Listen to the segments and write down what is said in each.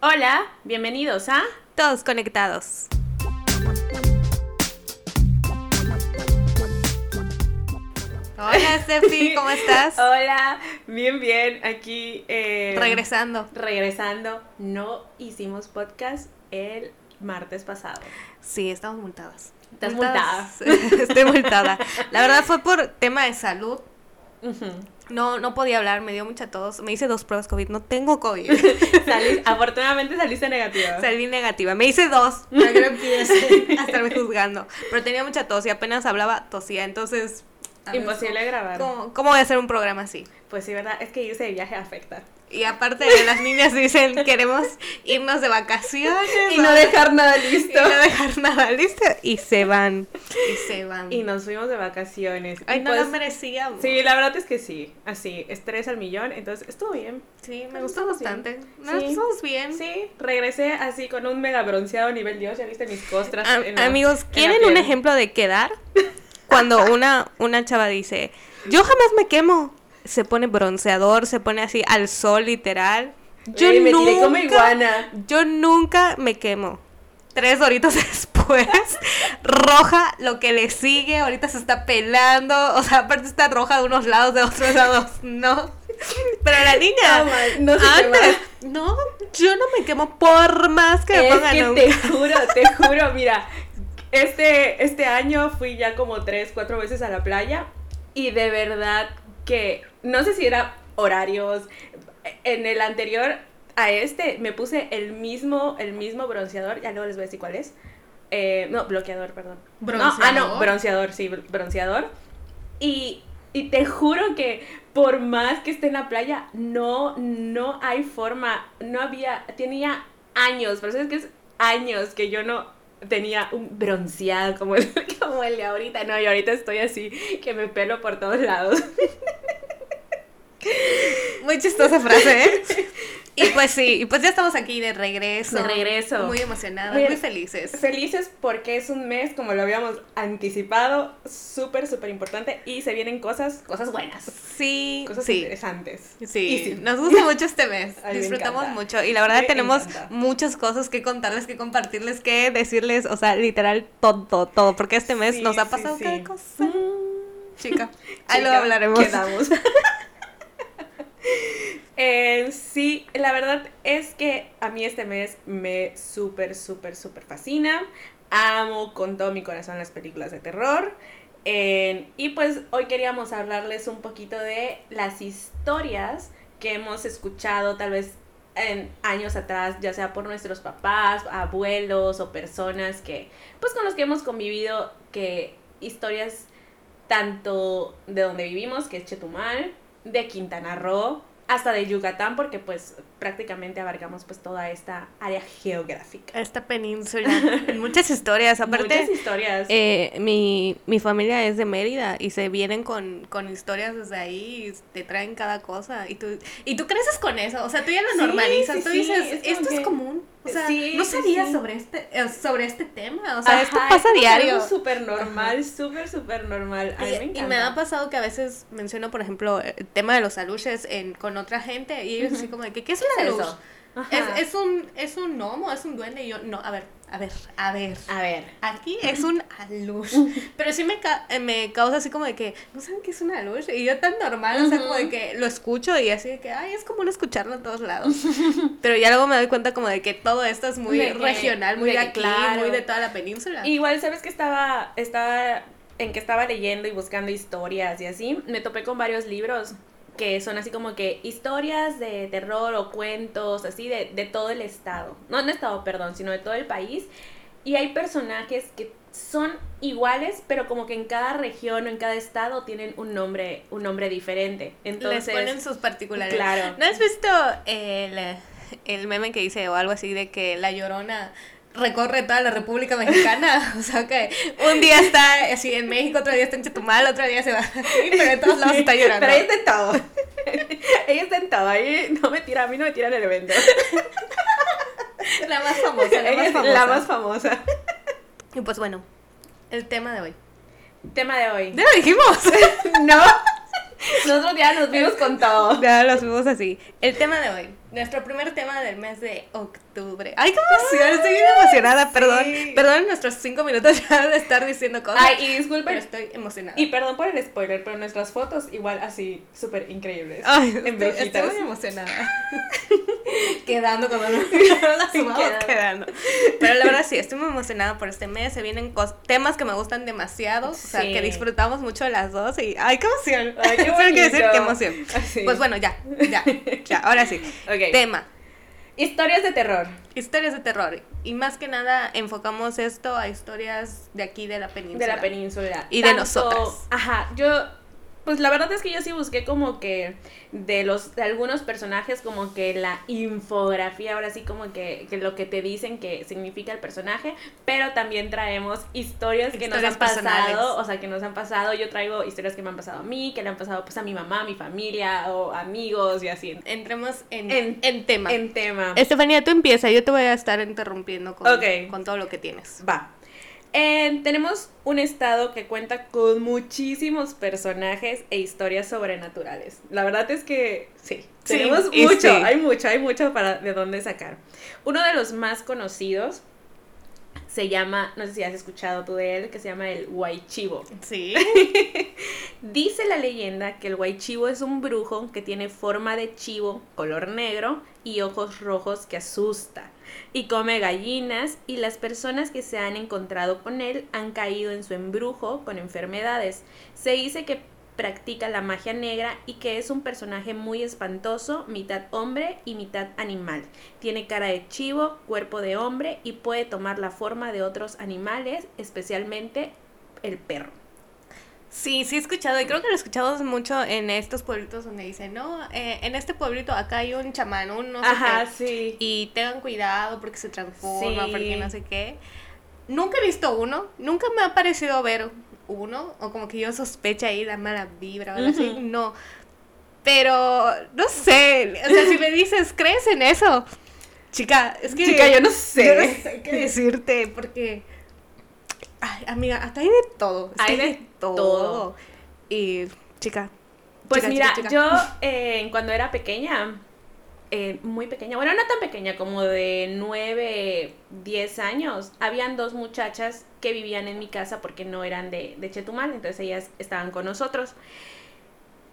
Hola, bienvenidos a Todos conectados. Hola, Steffi, ¿cómo estás? Hola, bien, bien, aquí eh, Regresando. regresando. No hicimos podcast el martes pasado. Sí, estamos multadas. Estás Multadas. Estoy multada. La verdad fue por tema de salud. No, no podía hablar, me dio mucha tos. Me hice dos pruebas COVID. No tengo COVID. Salí- afortunadamente saliste negativa. Salí negativa. Me hice dos. Que no empiece a estarme juzgando. Pero tenía mucha tos y apenas hablaba, tosía. Entonces. Imposible grabar. ¿Cómo, ¿Cómo voy a hacer un programa así? Pues sí, verdad, es que irse de viaje afecta. Y aparte, las niñas dicen: queremos irnos de vacaciones. Y no dejar nada y listo. no dejar nada listo. Y se van. Y se van. Y nos fuimos de vacaciones. Ay, Y no pues, lo merecíamos. Sí, la verdad es que sí. Así, estrés al millón. Entonces, estuvo bien. Sí, me Nos gustó bien. bastante. Nos Sí. bien. Sí, regresé así con un mega bronceado nivel Dios. Ya viste mis costras. Am- en la- amigos, en ¿quieren un ejemplo de quedar? Cuando una, una chava dice, yo jamás me quemo. Se pone bronceador, se pone así al sol literal. Yo me nunca, tiré como iguana. yo nunca me quemo. Tres horitos después, roja, lo que le sigue, ahorita se está pelando, o sea, aparte está roja de unos lados, de otros lados, no. Pero la niña, No, no se antes, quema. no, yo no me quemo por más que me Es pongan que un- te juro, te juro, mira, este, este año fui ya como tres, cuatro veces a la playa y de verdad que no sé si era horarios. En el anterior a este me puse el mismo, el mismo bronceador, ya luego les voy a decir cuál es. Eh, no, bloqueador, perdón. No, ah, no, ¿Bronceador? bronceador, sí, br- bronceador. Y, y te juro que por más que esté en la playa, no, no hay forma, no había, tenía años, pero sabes que es años que yo no tenía un bronceado como el, como el de ahorita. No, y ahorita estoy así, que me pelo por todos lados. Muy chistosa frase, ¿eh? Y pues sí, y pues ya estamos aquí de regreso. De regreso. Muy emocionadas, Muy- muy felices. Felices porque es un mes, como lo habíamos anticipado, súper, súper importante y se vienen cosas, cosas buenas, Sí, cosas sí. interesantes. Sí, nos gusta mucho este mes. Ay, Disfrutamos mucho. Y la verdad Me tenemos encanta. muchas cosas que contarles, que compartirles, que decirles, o sea, literal todo, todo. Porque este mes Sí, nos ha pasado cada cosa. Mm. Chica, ahí lo hablaremos. Quedamos. Eh, sí, la verdad es que a mí este mes me súper, súper, súper fascina. Amo con todo mi corazón las películas de terror. Eh, y pues hoy queríamos hablarles un poquito de las historias que hemos escuchado tal vez en años atrás, ya sea por nuestros papás, abuelos o personas que, pues con los que hemos convivido, que historias tanto de donde vivimos, que es Chetumal, de Quintana Roo, hasta de Yucatán, porque pues prácticamente abarcamos pues toda esta área geográfica. Esta península. Muchas historias. Aparte, Muchas historias. Eh, mi, mi familia es de Mérida y se vienen con, con historias desde ahí y te traen cada cosa y tú, y tú creces con eso, o sea, tú ya lo normalizas, sí, tú sí, dices, es esto que- es común, o sea, Sí, no sabía sí. sobre este eh, sobre este tema, o sea, esto pasa es diario. súper normal, súper, súper normal. A mí me Y, me ha pasado que a veces menciono, por ejemplo, el tema de los aluches en, con otra gente y ellos así como de que, ¿qué es un. Ajá. Es, es un es un gnomo, es un duende y yo, no, a ver, a ver, a ver. A ver. Aquí es un alush. Pero sí me, ca- eh, me causa así como de que, ¿no saben qué es un alush? Y yo tan normal, o sea, como de que lo escucho y así de que, ay, es común escucharlo en todos lados. Pero ya luego me doy cuenta como de que todo esto es muy De que- regional, muy de aquí, claro. muy de toda la península. Igual, ¿sabes que estaba, estaba, en que estaba leyendo y buscando historias y así? Me topé con varios libros que son así como que historias de terror o cuentos, así de, de todo el estado. No, no estado, perdón, sino de todo el país. Y hay personajes que son iguales, pero como que en cada región o en cada estado tienen un nombre, un nombre diferente. Entonces, Les ponen sus particularidades. Claro. ¿No has visto el, el meme que dice o algo así de que la llorona recorre toda la República Mexicana? O sea que un día está así en México, otro día está en Chetumal, otro día se va así, pero en todos lados está llorando. Pero ella está en todo. ella está en todo. Ahí no me tira, a mí no me tiran el evento. La más famosa, la más famosa. la más famosa. Y pues bueno, el tema de hoy. Tema de hoy. Ya lo dijimos. No. Nosotros ya nos vimos con todo. ya lo subimos así. El tema de hoy. Nuestro primer tema del mes de octubre. Ay, qué emoción, estoy bien emocionada. Perdón, perdón nuestros cinco minutos ya de estar diciendo cosas. Ay, y disculpen. Pero estoy emocionada. Y perdón por el spoiler, pero nuestras fotos igual así súper increíbles. Ay, en estoy, estoy muy emocionada. Quedando como no. Las vamos Quedando. quedando. Pero la verdad sí, estoy muy emocionada por este mes. Se vienen temas que me gustan demasiado. O sea, Sí. que disfrutamos mucho las dos. Y ¡ay, qué emoción! Ay, qué Solo quiero decir qué emoción. Así. Pues bueno, ya, ya, ya. Ahora sí. Tema. Historias de terror. Historias de terror. Y más que nada enfocamos esto a historias de aquí de la península. De la península. Y de nosotras. Ajá, yo. Pues la verdad es que yo sí busqué como que de los de algunos personajes como que la infografía, ahora sí como que, que lo que te dicen que significa el personaje, pero también traemos historias que nos han personales. pasado, o sea, que nos han pasado, yo traigo historias que me han pasado a mí, que le han pasado pues a mi mamá, a mi familia o amigos y así. Entremos en, En- en, tema. En tema. Estefanía, tú empieza. Yo te voy a estar interrumpiendo con, con todo lo que tienes. Va. Eh, tenemos un estado que cuenta con muchísimos personajes e historias sobrenaturales. La verdad es que sí, Sí, tenemos mucho, hay mucho, hay mucho para de dónde sacar. Uno de los más conocidos se llama, no sé si has escuchado tú de él, que se llama el Huaychivo. Sí. Dice la leyenda que el Huaychivo es un brujo que tiene forma de chivo, color negro y ojos rojos que asusta. Y come gallinas y las personas que se han encontrado con él han caído en su embrujo con enfermedades. Se dice que practica la magia negra y que es un personaje muy espantoso, mitad hombre y mitad animal. Tiene cara de chivo, cuerpo de hombre y puede tomar la forma de otros animales, especialmente el perro. Sí, sí he escuchado, y creo que lo escuchamos mucho en estos pueblitos donde dicen, no, eh, en este pueblito acá hay un chamán, un no sé Ajá, qué, sí. y tengan cuidado porque se transforma, Sí. porque no sé qué. Nunca he visto uno, nunca me ha parecido ver uno, o como que yo sospecha ahí la mala vibra o algo así, no. Pero, no sé, o sea, si me dices, ¿crees en eso? Chica, es que... Chica, yo no sé. Yo no sé qué decirte, porque... Ay, amiga, hasta hay de todo. es Hay de todo. Y, chica. Pues chica, mira, chica, chica. yo eh, cuando era pequeña, eh, muy pequeña, bueno, no tan pequeña, como de 9, 10 años, habían dos muchachas que vivían en mi casa porque no eran de, de Chetumal, entonces ellas estaban con nosotros.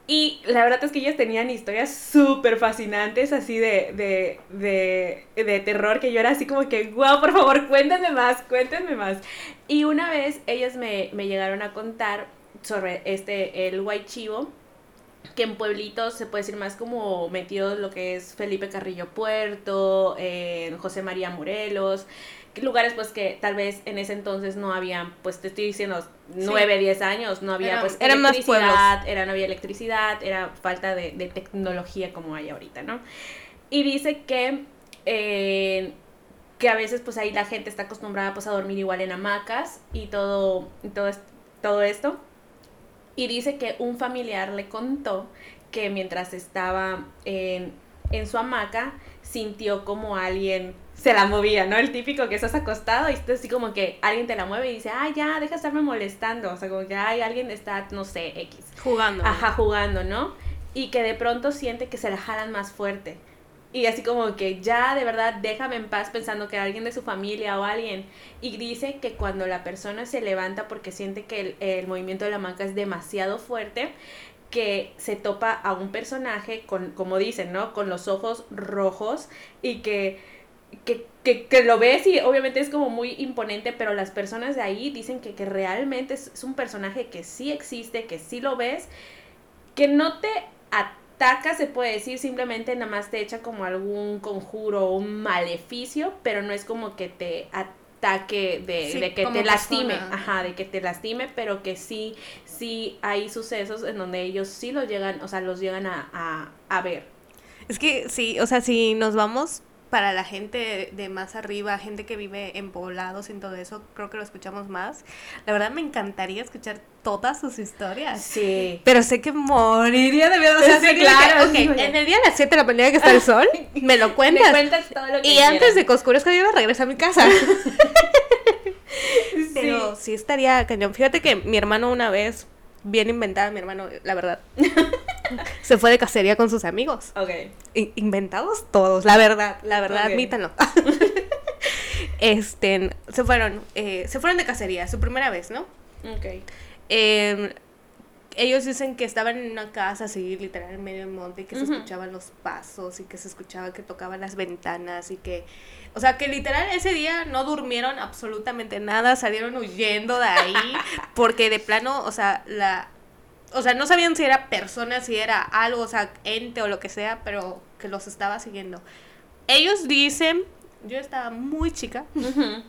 Y la verdad es que ellas tenían historias súper fascinantes, así de, de, de, de terror, que yo era así como que, wow, por favor, cuéntenme más, cuéntenme más. Y una vez ellas me, me llegaron a contar sobre este, el Chivo que en pueblitos se puede decir más como metidos lo que es Felipe Carrillo Puerto, José María Morelos, lugares pues que tal vez en ese entonces no habían, pues te estoy diciendo, 9, 10 años, no había pues eran más electricidad, era, no había electricidad, era falta de, de tecnología como hay ahorita, ¿no? Y dice que, eh, que a veces pues ahí la gente está acostumbrada pues a dormir igual en hamacas y todo, y todo, todo esto. Y dice que un familiar le contó que mientras estaba en, en su hamaca, sintió como alguien se la movía, ¿no? El típico que estás acostado y estás así como que alguien te la mueve y dice, ay, ya, deja de estarme molestando. O sea, como que, ay, alguien está, no sé, X. Jugando. Ajá, jugando, ¿no? Y que de pronto siente que se la jalan más fuerte. Y así como que ya de verdad déjame en paz pensando que alguien de su familia o alguien. Y dice que cuando la persona se levanta porque siente que el, el movimiento de la hamaca es demasiado fuerte, que se topa a un personaje con, como dicen, ¿no? Con los ojos rojos y que, que, que, que lo ves y obviamente es como muy imponente, pero las personas de ahí dicen que, que realmente es, es un personaje que sí existe, que sí lo ves, que no te ataca, se puede decir, simplemente nada más te echa como algún conjuro o un maleficio, pero no es como que te ataque de, Sí, de que te lastime, persona. ajá, de que te lastime, pero que sí, sí hay sucesos en donde ellos sí los llegan, o sea, los llegan a, a, a ver. Es que sí, o sea, si nos vamos para la gente de, de más arriba, gente que vive en poblados y en todo eso, creo que lo escuchamos más. La verdad me encantaría escuchar todas sus historias. Sí. Pero sé que moriría de miedo. O sea, Sí, que- claro, ok, sí, güey. en el día de las 7 de la mañana que está el sol, me lo Me cuentas. cuentas todo lo que y antes de que oscurezca yo iba a regresar a mi casa. Sí. Pero sí estaría cañón. Fíjate que mi hermano una vez, bien inventada mi hermano, la verdad. se fue de cacería con sus amigos. Ok. Inventados todos, la verdad, la verdad, Ok. admítanlo. este, se fueron, eh, se fueron de cacería, su primera vez, ¿no? Ok. Eh, ellos dicen que estaban en una casa así, literal, en medio del monte, y que se escuchaban los pasos, y que se escuchaba que tocaban las ventanas, y que... O sea, que literal ese día no durmieron absolutamente nada, salieron huyendo de ahí, porque de plano, o sea, la... O sea, no sabían si era persona, si era algo, o sea, ente o lo que sea, pero que los estaba siguiendo. Ellos dicen, yo estaba muy chica, Ujú.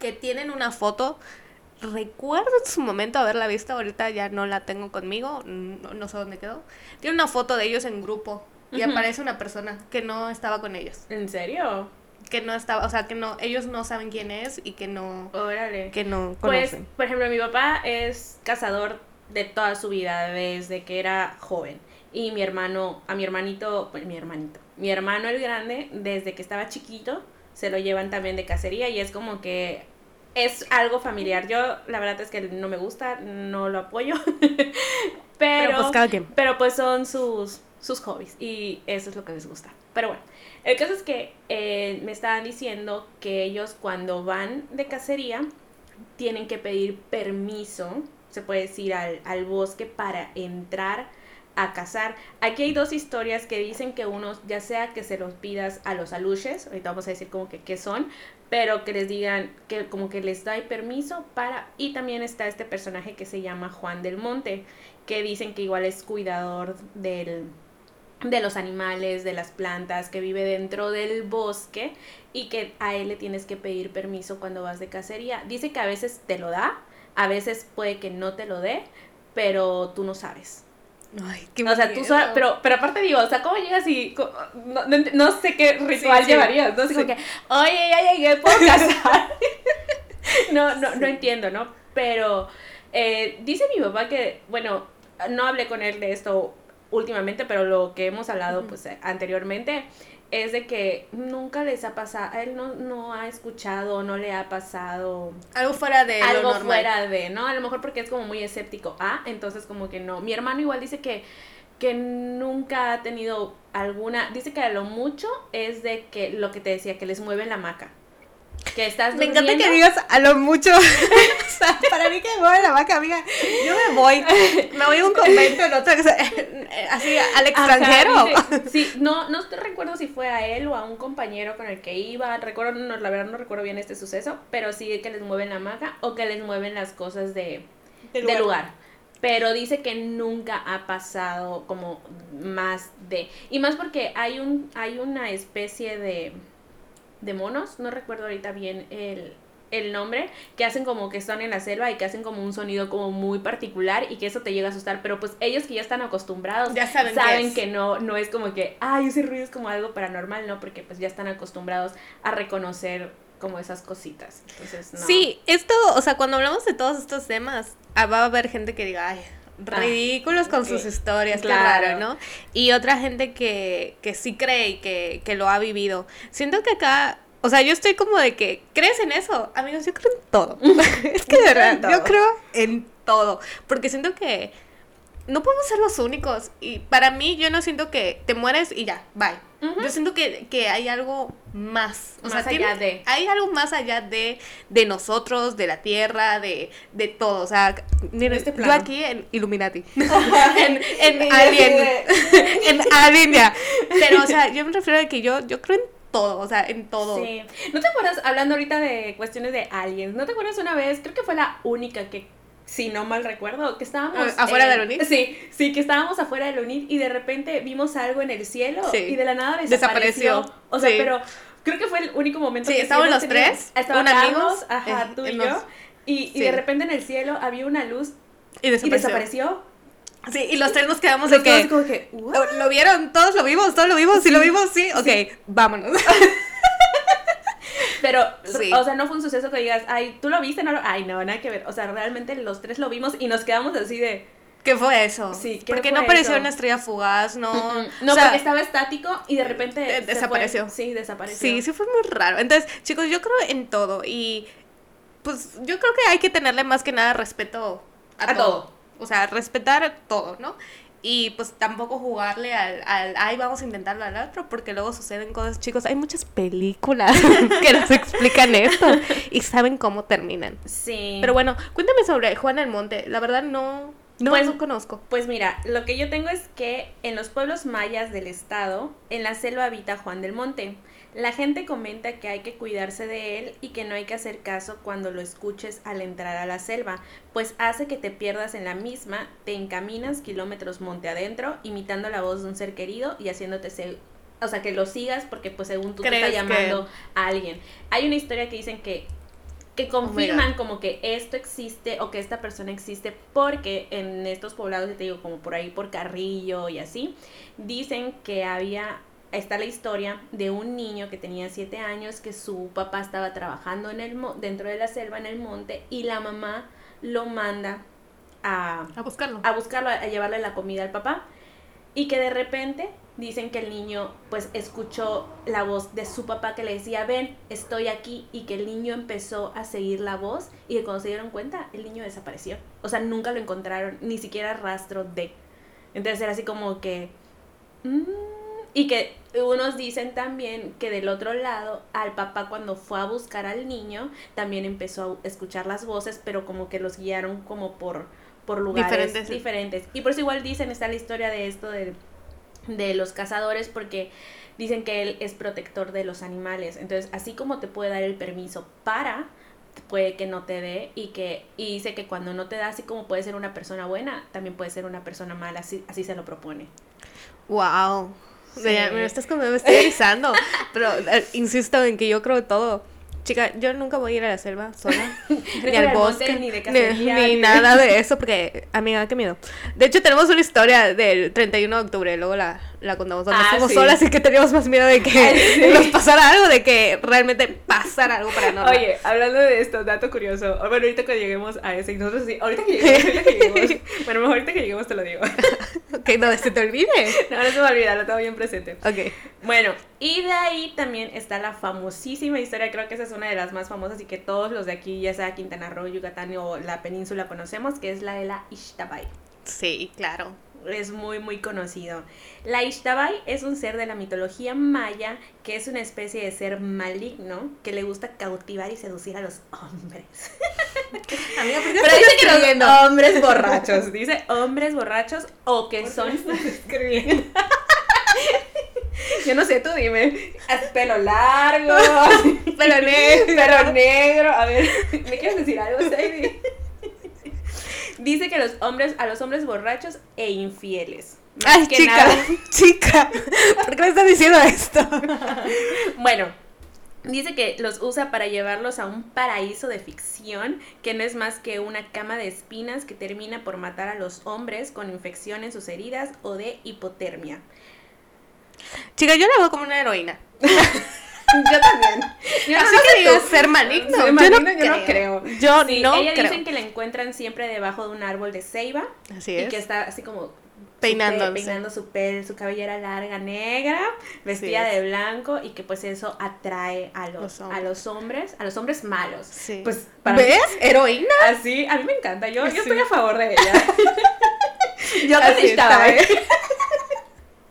que tienen una foto. Recuerdo en su momento haberla visto, ahorita ya no la tengo conmigo, no, no sé dónde quedó. Tiene una foto de ellos en grupo y aparece una persona que no estaba con ellos, ¿En serio? que no estaba, o sea, que no, ellos no saben quién es y que no, Órale. que no Pues, conocen. por ejemplo, mi papá es cazador de toda su vida, desde que era joven. Y mi hermano, a mi hermanito, pues mi hermanito, mi hermano el grande, desde que estaba chiquito, se lo llevan también de cacería y es como que es algo familiar. Yo, la verdad es que no me gusta, no lo apoyo. pero, Pero pues cada quien. pero pues son sus, sus hobbies y eso es lo que les gusta. Pero bueno, el caso es que eh, me estaban diciendo que ellos cuando van de cacería tienen que pedir permiso, se puede decir, al, al bosque para entrar a cazar. Aquí hay dos historias que dicen que unos, ya sea que se los pidas a los aluches, ahorita vamos a decir como que qué son, pero que les digan que como que les da permiso para... Y también está este personaje que se llama Juan del Monte, que dicen que igual es cuidador del, de los animales, de las plantas, que vive dentro del bosque y que a él le tienes que pedir permiso cuando vas de cacería. Dice que a veces te lo da, a veces puede que no te lo dé, pero tú no sabes. Ay, qué O sea, tú pero, pero aparte digo, o sea, ¿cómo llegas y no, no sé qué ritual sí. llevarías? No sé, como Sí. que, oye, ya llegué, puedo casar. no, no, no entiendo, ¿no? Pero eh, dice mi papá que, bueno, no hablé con él de esto últimamente, pero lo que hemos hablado pues eh, anteriormente es de que nunca les ha pasado, a él no, no ha escuchado, no le ha pasado algo fuera de algo fuera de, ¿no? A lo mejor porque es como muy escéptico, ah, entonces como que no. Mi hermano igual dice que, que nunca ha tenido alguna, dice que a lo mucho es de que lo que te decía, que les mueven la hamaca. Que estás Me encanta que digas a lo mucho. o sea, para mí que me mueve la vaca, amiga. Yo me voy. Me voy a un convento en otro. Así, al extranjero. Ajá, dice- sí, no, no recuerdo si fue a él o a un compañero con el que iba. Recuerdo, no, la verdad no recuerdo bien este suceso, pero sí que les mueven la hamaca o que les mueven las cosas de, lugar. lugar. Pero dice que nunca ha pasado como más de. Y más porque hay un, hay una especie de, de monos, no recuerdo ahorita bien el, el nombre, que hacen como que están en la selva y que hacen como un sonido como muy particular y que eso te llega a asustar. Pero pues ellos que ya están acostumbrados Ya saben es. que no, no es como que, ay, ese ruido es como algo paranormal, no, porque pues ya están acostumbrados a reconocer como esas cositas. Entonces, no. Sí, esto, o sea, cuando hablamos de todos estos temas, ah, va a haber gente que diga, ay, ridículos con sus historias, Claro. raro, ¿no? Y otra gente que, que sí cree y que, que lo ha vivido. Siento que acá, o sea, yo estoy como de que, ¿crees en eso? Amigos, yo creo en todo. es que de verdad, yo creo en todo. Porque siento que no podemos ser los únicos. Y para mí, yo no siento que te mueres y ya, bye. Yo siento que, que hay algo más. O Más sea, allá tiene- de. Hay algo más allá de, de nosotros, de la tierra, de, de todo. O sea, miren, este yo aquí en Illuminati. en, en Alien. en Alien ya. Pero, o sea, yo me refiero a que yo, yo creo en todo. O sea, en todo. Sí. ¿No te acuerdas, hablando ahorita de cuestiones de aliens, ¿no te acuerdas una vez, creo que fue la única que, si no mal recuerdo, que estábamos... Ah, ¿afuera del UNIT? Sí, sí, que estábamos afuera del UNIT y de repente vimos algo en el cielo Sí. y de la nada desapareció. Desapareció, O sea, sí. pero creo que fue el único momento Sí, que estábamos los tres, Estaban Carlos, amigos, ajá, eh, tú y los- yo. Y, y de repente en el cielo había una luz Y y desapareció. desapareció. Sí, y los tres nos quedamos de que... como que. ¿Lo, lo vieron? ¿Todos lo vimos? ¿Todos lo vimos? ¿Sí, lo vimos? Sí. Ok, vámonos. Pero, Sí. o sea, no fue un suceso que digas, ay, ¿tú lo viste? No lo... Ay, no, nada que ver. O sea, realmente los tres lo vimos y nos quedamos así de... ¿Qué fue eso? Sí, ¿qué Porque fue no pareció eso? una estrella fugaz, no. No, o sea, porque estaba estático y de repente... de- se fue. desapareció. Sí, desapareció. Sí, sí fue muy raro. Entonces, chicos, yo creo en todo y pues yo creo que hay que tenerle más que nada respeto a, A todo. todo. O sea, respetar todo, ¿no? Y pues tampoco jugarle al, al, ay, vamos a intentarlo al otro, porque luego suceden cosas, chicos, hay muchas películas que nos explican esto y saben cómo terminan. Sí. Pero bueno, cuéntame sobre Juan el Monte, la verdad no, no, Pues- no conozco. Pues mira, lo que yo tengo es que en los pueblos mayas del estado, en la selva habita Juan del Monte. La gente comenta que hay que cuidarse de él y que no hay que hacer caso cuando lo escuches al entrar a la selva, pues hace que te pierdas en la misma, te encaminas kilómetros monte adentro, imitando la voz de un ser querido y haciéndote o sea, que lo sigas porque pues según tú te está ¿Crees que- llamando a alguien. Hay una historia que dicen que que my confirman como que esto existe o que esta persona existe porque en estos poblados, te digo, como por ahí por Carrillo y así, dicen que había, está la historia de un niño que tenía siete años que su papá estaba trabajando en el dentro de la selva en el monte y la mamá lo manda a, A buscarlo. a buscarlo, a llevarle la comida al papá. Y que de repente dicen que el niño pues escuchó la voz de su papá que le decía, ven, estoy aquí. Y que el niño empezó a seguir la voz y que cuando se dieron cuenta, el niño desapareció. O sea, nunca lo encontraron, ni siquiera rastro de. Entonces era así como que... mm, y que unos dicen también que del otro lado, al papá cuando fue a buscar al niño, también empezó a escuchar las voces, pero como que los guiaron como por, por lugares Diferentes. diferentes. Y por eso igual dicen, está la historia de esto de, de los cazadores, porque dicen que él es protector de los animales. Entonces, así como te puede dar el permiso para, puede que no te dé y que y dice que cuando no te da así como puede ser una persona buena también puede ser una persona mala así así se lo propone Wow. Sí. Me, me estás como me estoy erizando. Pero eh, insisto en que yo creo todo. Chica, yo nunca voy a ir a la selva sola. ni al bosque. ni de cacería, ni nada de eso, porque, amiga, qué miedo. De hecho, tenemos una historia del 31 de octubre. Luego la, la contamos donde Ah, fuimos sí. solas y que teníamos más miedo de que Ay, sí. nos pasara algo, de que realmente pasara algo paranormal. Oye, hablando de esto, dato curioso. Bueno, ahorita que lleguemos a ese, y nosotros sí, ahorita que lleguemos, ahorita que lleguemos. Bueno, mejor ahorita que lleguemos te lo digo. Que no se te olvide. No, no se me olvida, lo tengo bien presente. Ok. Bueno, y de ahí también está la famosísima historia, creo que esa es una de las más famosas y que todos los de aquí, ya sea Quintana Roo, Yucatán o la península conocemos, que es la de la Ixtabay. Sí, claro. Es muy, muy conocido. La Ixtabay es un ser de la mitología maya que es una especie de ser maligno que le gusta cautivar y seducir a los hombres. Amiga, ¿por qué Pero dice que los hombres borrachos. Dice hombres borrachos o que son. escribiendo? Yo no sé, tú dime. Pelo largo. Pelo negro. Pelo negro. A ver, ¿me quieres decir algo, Sadie? Dice que los hombres, a los hombres borrachos e infieles. Más Ay, que chica, nada. chica, ¿por qué me estás diciendo esto? Bueno, dice que los usa para llevarlos a un paraíso de ficción que no es más que una cama de espinas que termina por matar a los hombres con infección en sus heridas o de hipotermia. Chica, yo la veo como una heroína. Yo también. Yo Así no que digas ser maligno. Ser yo, no yo no creo. creo. Yo Sí, no ella creo. dicen que la encuentran siempre debajo de un árbol de ceiba Así y es. que está así como Peinándose. peinando su pel, su cabellera larga negra, vestida es. de blanco y que pues eso atrae a los, Los a hombres. los hombres, a los hombres malos. Sí. Pues para mí- ¿Ves? Heroína. Así, a mí me encanta, yo, yo Sí. estoy a favor de ella. yo Así estaba, está. ¿eh?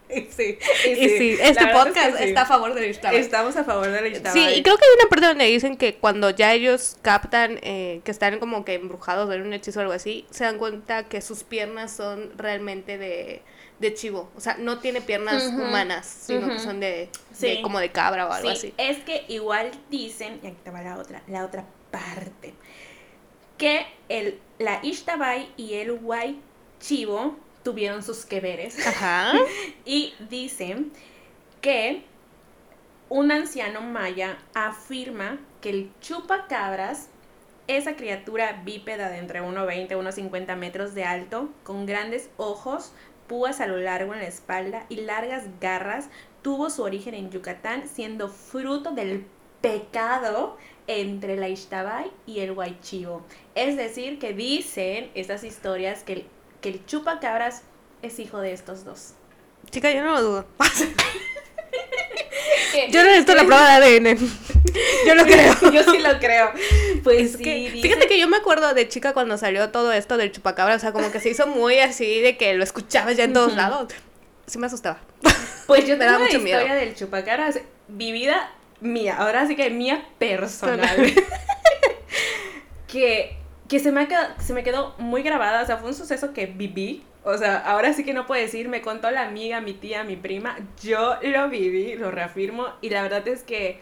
Y sí. Y Y sí, este verdad es que podcast sí. está a favor de Ixtabay. Estamos a favor de la Ixtabay. Sí, y creo que hay una parte donde dicen que cuando ya ellos captan eh, que están como que embrujados de un hechizo o algo así, se dan cuenta que sus piernas son realmente de, de chivo. O sea, no tiene piernas humanas, sino que son de, Sí. de como de cabra o algo Sí, así. es que igual dicen, y aquí te va la otra, la otra parte, que el, la Ixtabay y el Huay Chivo tuvieron sus que veres. Ajá. Y dicen que un anciano maya afirma que el chupacabras, esa criatura bípeda de entre 1,20 y 1,50 metros de alto, con grandes ojos, púas a lo largo en la espalda y largas garras, tuvo su origen en Yucatán, siendo fruto del pecado entre la Ixtabay y el Huaychivo. Es decir, que dicen estas historias que el, que el chupacabras es hijo de estos dos. Chica, yo no lo dudo. Yo necesito la prueba de ADN. Yo lo creo. yo sí lo creo. Pues Es sí, que, dice- fíjate que yo me acuerdo de chica cuando salió todo esto del chupacabra, o sea, como que se hizo muy así de que lo escuchabas ya en todos lados. Sí me asustaba. Pues yo Me tengo da mucho historia miedo. del chupacabras vivida mía, ahora sí que mía personal. que que se, me ha quedado, se me quedó muy grabada, o sea, fue un suceso que viví. O sea, ahora sí que no puedo decir, me contó la amiga, mi tía, mi prima, yo lo viví, lo reafirmo, y la verdad es que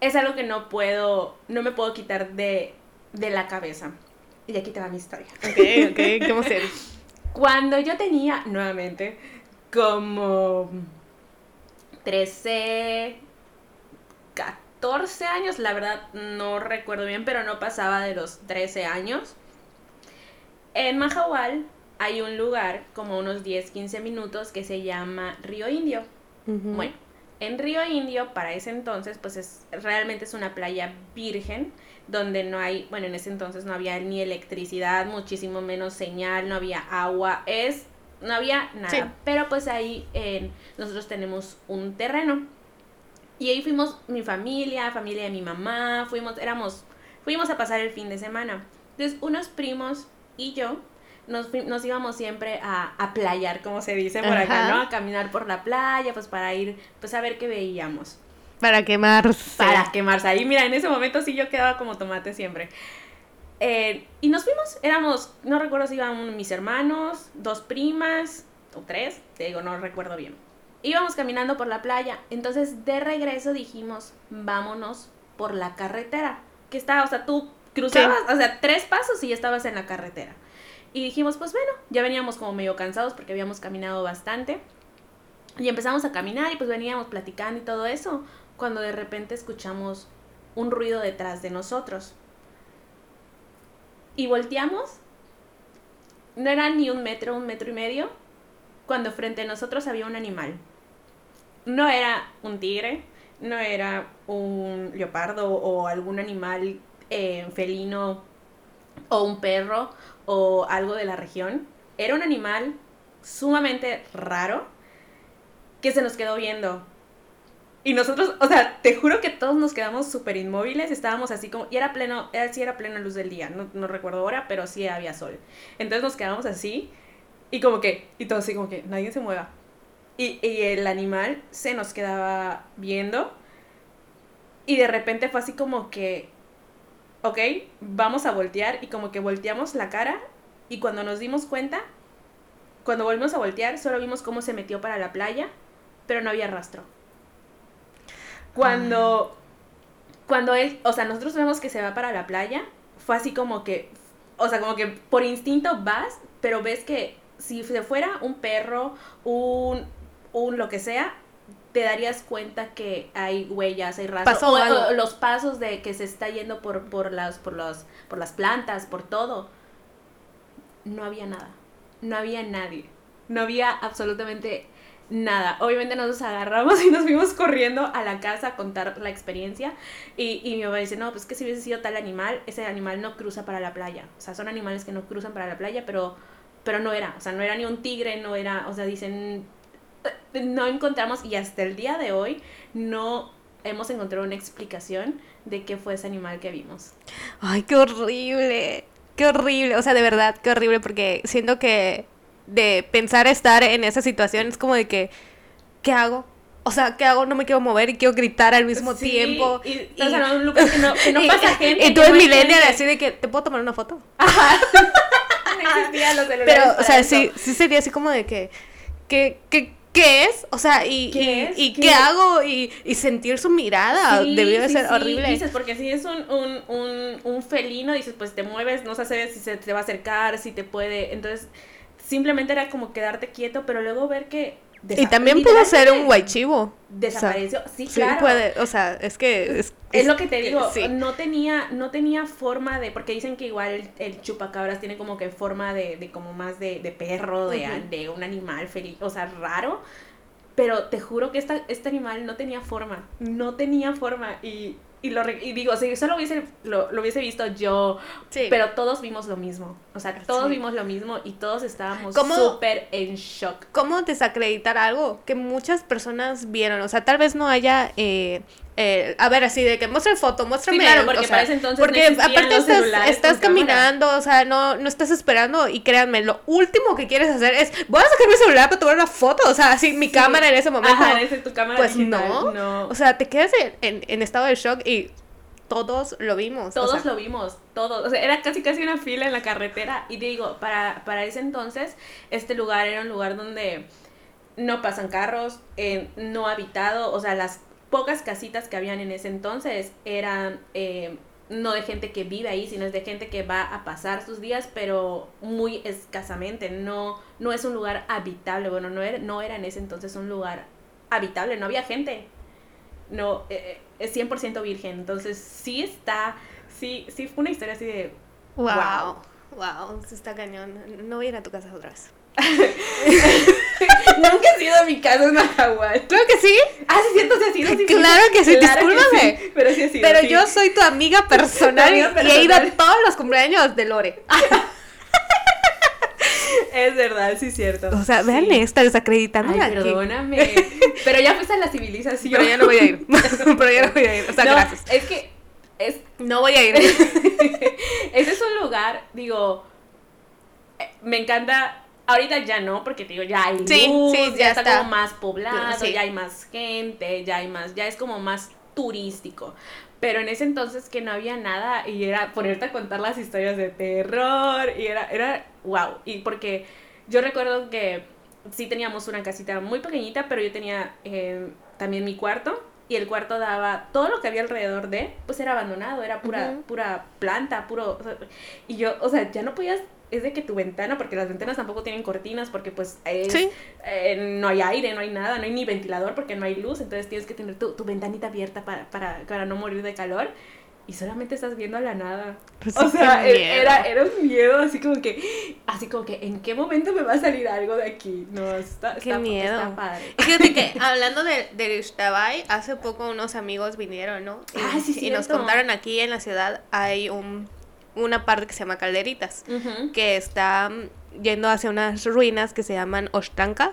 es algo que no puedo, no me puedo quitar de, de la cabeza. Y aquí te va mi historia. Ok, ok, qué emoción. Cuando yo tenía, nuevamente, como 13, 14 años, la verdad no recuerdo bien, pero no pasaba de los 13 años. En Mahahual hay un lugar, como unos 10, 15 minutos, que se llama Río Indio. Bueno, en Río Indio, para ese entonces, pues es realmente es una playa virgen, donde no hay, bueno, en ese entonces no había ni electricidad, muchísimo menos señal, no había agua, es, no había nada. Sí. Pero pues ahí en- nosotros tenemos un terreno. Y ahí fuimos mi familia, familia de mi mamá, fuimos, éramos, fuimos a pasar el fin de semana. Entonces, unos primos y yo nos, nos íbamos siempre a, a playar, como se dice por acá. ¿no? A caminar por la playa, pues para ir, pues a ver qué veíamos. Para quemarse. Para quemarse. Ahí, mira, en ese momento sí yo quedaba como tomate siempre. Eh, y nos fuimos, éramos, no recuerdo si iban mis hermanos, dos primas, o tres, te digo, no recuerdo bien. Íbamos caminando por la playa, entonces de regreso dijimos, vámonos por la carretera, que estaba, o sea, tú cruzabas, o sea, tres pasos y ya estabas en la carretera. Y dijimos, pues bueno, ya veníamos como medio cansados porque habíamos caminado bastante. Y empezamos a caminar y pues veníamos platicando y todo eso, cuando de repente escuchamos un ruido detrás de nosotros. Y volteamos, no era ni un metro, un metro y medio, cuando frente a nosotros había un animal. No era un tigre, no era un leopardo o algún animal eh, felino o un perro o algo de la región. Era un animal sumamente raro que se nos quedó viendo. Y nosotros, o sea, te juro que todos nos quedamos súper inmóviles, estábamos así como, y era pleno, era, sí era plena luz del día, no, no recuerdo hora, pero sí había sol. Entonces nos quedamos así, y como que, y todo así como que nadie se mueva. Y, y el animal se nos quedaba viendo, y de repente fue así como que, ok, vamos a voltear, y como que volteamos la cara, y cuando nos dimos cuenta, cuando volvimos a voltear, solo vimos cómo se metió para la playa, pero no había rastro. Cuando, cuando él, o sea, nosotros vemos que se va para la playa, fue así como que, o sea, como que por instinto vas, pero ves que si se fuera un perro, un, un lo que sea, te darías cuenta que hay huellas, hay rastros, o, o los pasos de que se está yendo por, por, las, por, los, por las plantas, por todo. No había nada, no había nadie, no había absolutamente nada. Obviamente nosotros agarramos y nos fuimos corriendo a la casa a contar la experiencia. Y, y mi mamá dice, no, pues que si hubiese sido tal animal, ese animal no cruza para la playa. O sea, son animales que no cruzan para la playa, pero, pero no era. O sea, no era ni un tigre, no era, o sea, dicen, "Eh, no encontramos y hasta el día de hoy no hemos encontrado una explicación de qué fue ese animal que vimos. Ay, qué horrible. Qué horrible. O sea, de verdad, qué horrible. Porque siento que de pensar estar en esa situación es como de que, ¿qué hago? O sea, ¿qué hago? No me quiero mover y quiero gritar al mismo Sí, tiempo. Y, estás en un lugar que no, que no y- pasa gente. Y tú no hay millennial así de que, ¿te puedo tomar una foto? No existían los Pero, o sea, eso. sí, sí sería así como de que, ¿qué, qué, qué es? O sea, ¿y ¿Qué y, ¿Qué? qué hago? Y, y sentir su mirada Sí, debió de sí, ser sí, horrible. Dices, porque si es un, un, un, un felino, dices, pues te mueves, no sabes si se te va a acercar, si te puede. Entonces, simplemente era como quedarte quieto, pero luego ver que. Y también pudo ser un guaychivo. Desapareció. sí, Sí, claro. puede, o sea, es que... Es, Es lo que te digo, sí. no tenía, no tenía forma de, porque dicen que igual el, el chupacabras tiene como que forma de, de como más de, de perro, de, de un animal feliz, o sea, raro, pero te juro que esta, este animal no tenía forma, no tenía forma, y, y, lo, y digo, si solo hubiese, lo, lo hubiese visto yo, Sí. pero todos vimos lo mismo, o sea, todos Sí. vimos lo mismo y todos estábamos súper en shock. ¿Cómo desacreditar algo que muchas personas vieron? O sea, tal vez no haya eh, eh, a ver, así de que muestra foto, muéstrame. Sí, claro, porque para ese entonces Porque no aparte estás, cámara. caminando, o sea, no, no estás esperando y créanme, lo último que quieres hacer es, voy a sacar mi celular para tomar una foto, o sea, así mi Sí. cámara en ese momento. Ajá, ese es tu cámara pues digital, no. no. O sea, te quedas en, en- en estado de shock y todos lo vimos. o Todos sea, lo vimos, todos. O sea, era casi casi una fila en la carretera. Y te digo, para, para ese entonces, este lugar era un lugar donde no pasan carros, eh, no habitado. O sea, las pocas casitas que habían en ese entonces eran eh, no de gente que vive ahí, sino es de gente que va a pasar sus días, pero muy escasamente. No, no es un lugar habitable. Bueno, no era, no era en ese entonces un lugar habitable, no había gente. No, eh, eh, es 100% virgen. Entonces, sí está, sí, sí fue una historia así de... Wow. Wow. Wow, está cañón. No voy a ir a tu casa otra vez. Nunca he sido a mi casa en Nahual. Claro que sí. Ah, sí, cierto, sí sí, sí. Claro que sí, Claro que discúlpame. sí, pero sí. Pero yo soy tu amiga personal y he ido a todos los cumpleaños de Lore. Es verdad, sí es cierto. O sea, vean Sí. esta desacreditando Ay, aquí. perdóname. Pero ya fuiste a la civilización. Pero ya no voy a ir. Pero ya no voy a ir. O sea, No, gracias. Es que es No voy a ir. ese es un lugar, digo, eh, me encanta. Ahorita ya no, porque te digo, ya hay luz, Sí, sí, ya, ya está, está. como más poblado, Sí. ya hay más gente, ya hay más, ya es como más turístico. Pero en ese entonces que no había nada y era ponerte a contar las historias de terror y era, era, wow. Y porque yo recuerdo que sí teníamos una casita muy pequeñita, pero yo tenía eh, también mi cuarto y el cuarto daba todo lo que había alrededor de, pues era abandonado, era pura, pura planta, puro... o sea, y yo, o sea, ya no podías... Es de que tu ventana, porque las ventanas tampoco tienen cortinas, porque pues es- Sí. eh, no hay aire, no hay nada, no hay ni ventilador porque no hay luz, entonces tienes que tener tu, tu ventanita abierta para, para, para no morir de calor y solamente estás viendo a la nada. Pues o sea, e- era, era un miedo así como que, así como que, ¿en qué momento me va a salir algo de aquí? No, está, Qué está, miedo. está padre. Fíjate que hablando de, Ixtabay, hace poco unos amigos vinieron, ¿no? Y, Ah, sí, y nos contaron aquí en la ciudad hay un, una parte que se llama Calderitas, que está mm, yendo hacia unas ruinas que se llaman Ostranka,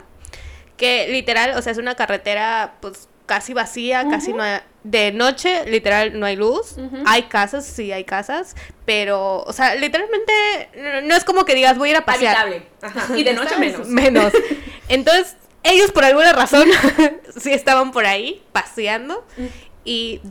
que literal, o sea, es una carretera pues casi vacía, casi no hay, de noche, literal, no hay luz. Hay casas, sí hay casas, pero, o sea, literalmente no- es como que digas voy a ir a pasear. Habitable. Ajá. Y de noche menos. Menos. Entonces, ellos por alguna razón sí estaban por ahí paseando y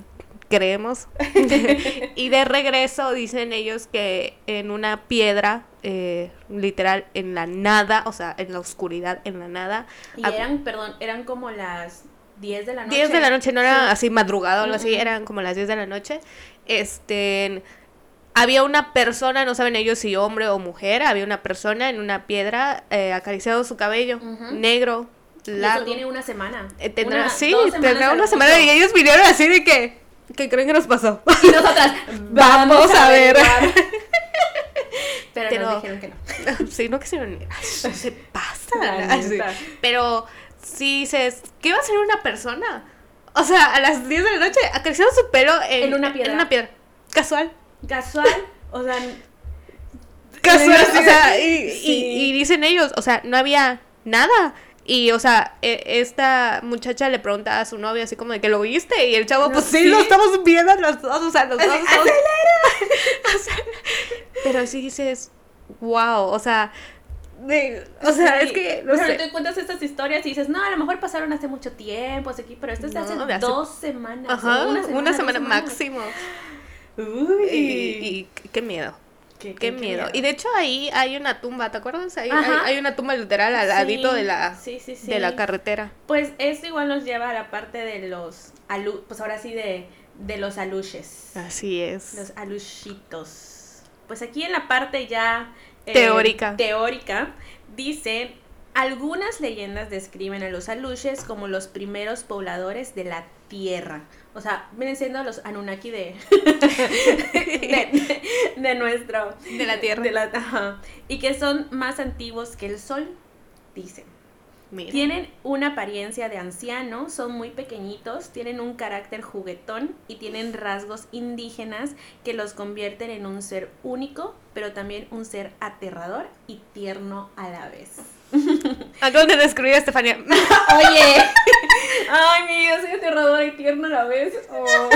creemos. y de regreso dicen ellos que en una piedra, eh, literal, en la nada, o sea, en la oscuridad, en la nada. Y eran, perdón, eran como las 10 de la noche. 10 de la noche, no era Sí. así madrugada o algo así, eran como las 10 de la noche. Este había una persona, no saben ellos si hombre o mujer, había una persona en una piedra eh, acariciando su cabello, negro, Y eso tiene una semana. Eh, tendrá, Una- sí, tendrá una semana y ellos vinieron así de que, ¿qué creen que nos pasó? Y nosotras, Vamos a ver. Pero, Pero- nos dijeron que no. sí, no que se, se pasa. Así. Pero sí dices, ¿qué va a hacer una persona? O sea, a las 10 de la noche acariciando su pelo en, En una piedra. En una piedra. Casual. Casual, o sea, Casual. O sea, y, sí. y- y dicen ellos, o sea, no había nada. Y, o sea, e- esta muchacha le pregunta a su novio así como de que lo viste. Y el chavo, No, pues sí, sí. lo estamos viendo los dos. O sea, los dos. Así, estamos- O sea, Pero sí dices, wow, o sea, de- o sea, sí. es que, no Pero sé. tú cuentas estas historias y dices, no, a lo mejor pasaron hace mucho tiempo, hace aquí, pero esto es de No, hace dos semanas. Ajá, una semana, máximo. Uy. Y, y qué miedo. Qué, miedo. Y de hecho ahí hay una tumba, ¿te acuerdas? Ahí, hay, Ajá. hay una tumba literal al Sí, ladito de la, sí, sí, sí. de la carretera. Pues esto igual nos lleva a la parte de los, alu pues ahora sí de, de los aluches. Así es. Los alushitos. Pues aquí en la parte ya eh, Teórica. teórica dicen algunas leyendas describen a los aluches como los primeros pobladores de la tierra. O sea, vienen siendo los Anunnaki de, de, de nuestro De la tierra. de la- ajá. y que son más antiguos que el sol, dicen. Mira. Tienen una apariencia de anciano, son muy pequeñitos, tienen un carácter juguetón y tienen rasgos indígenas que los convierten en un ser único, pero también un ser aterrador y tierno a la vez. Acabo de describir a Estefanía. Oye, Ay, mi vida, soy aterradora y tierna a la vez. Oh.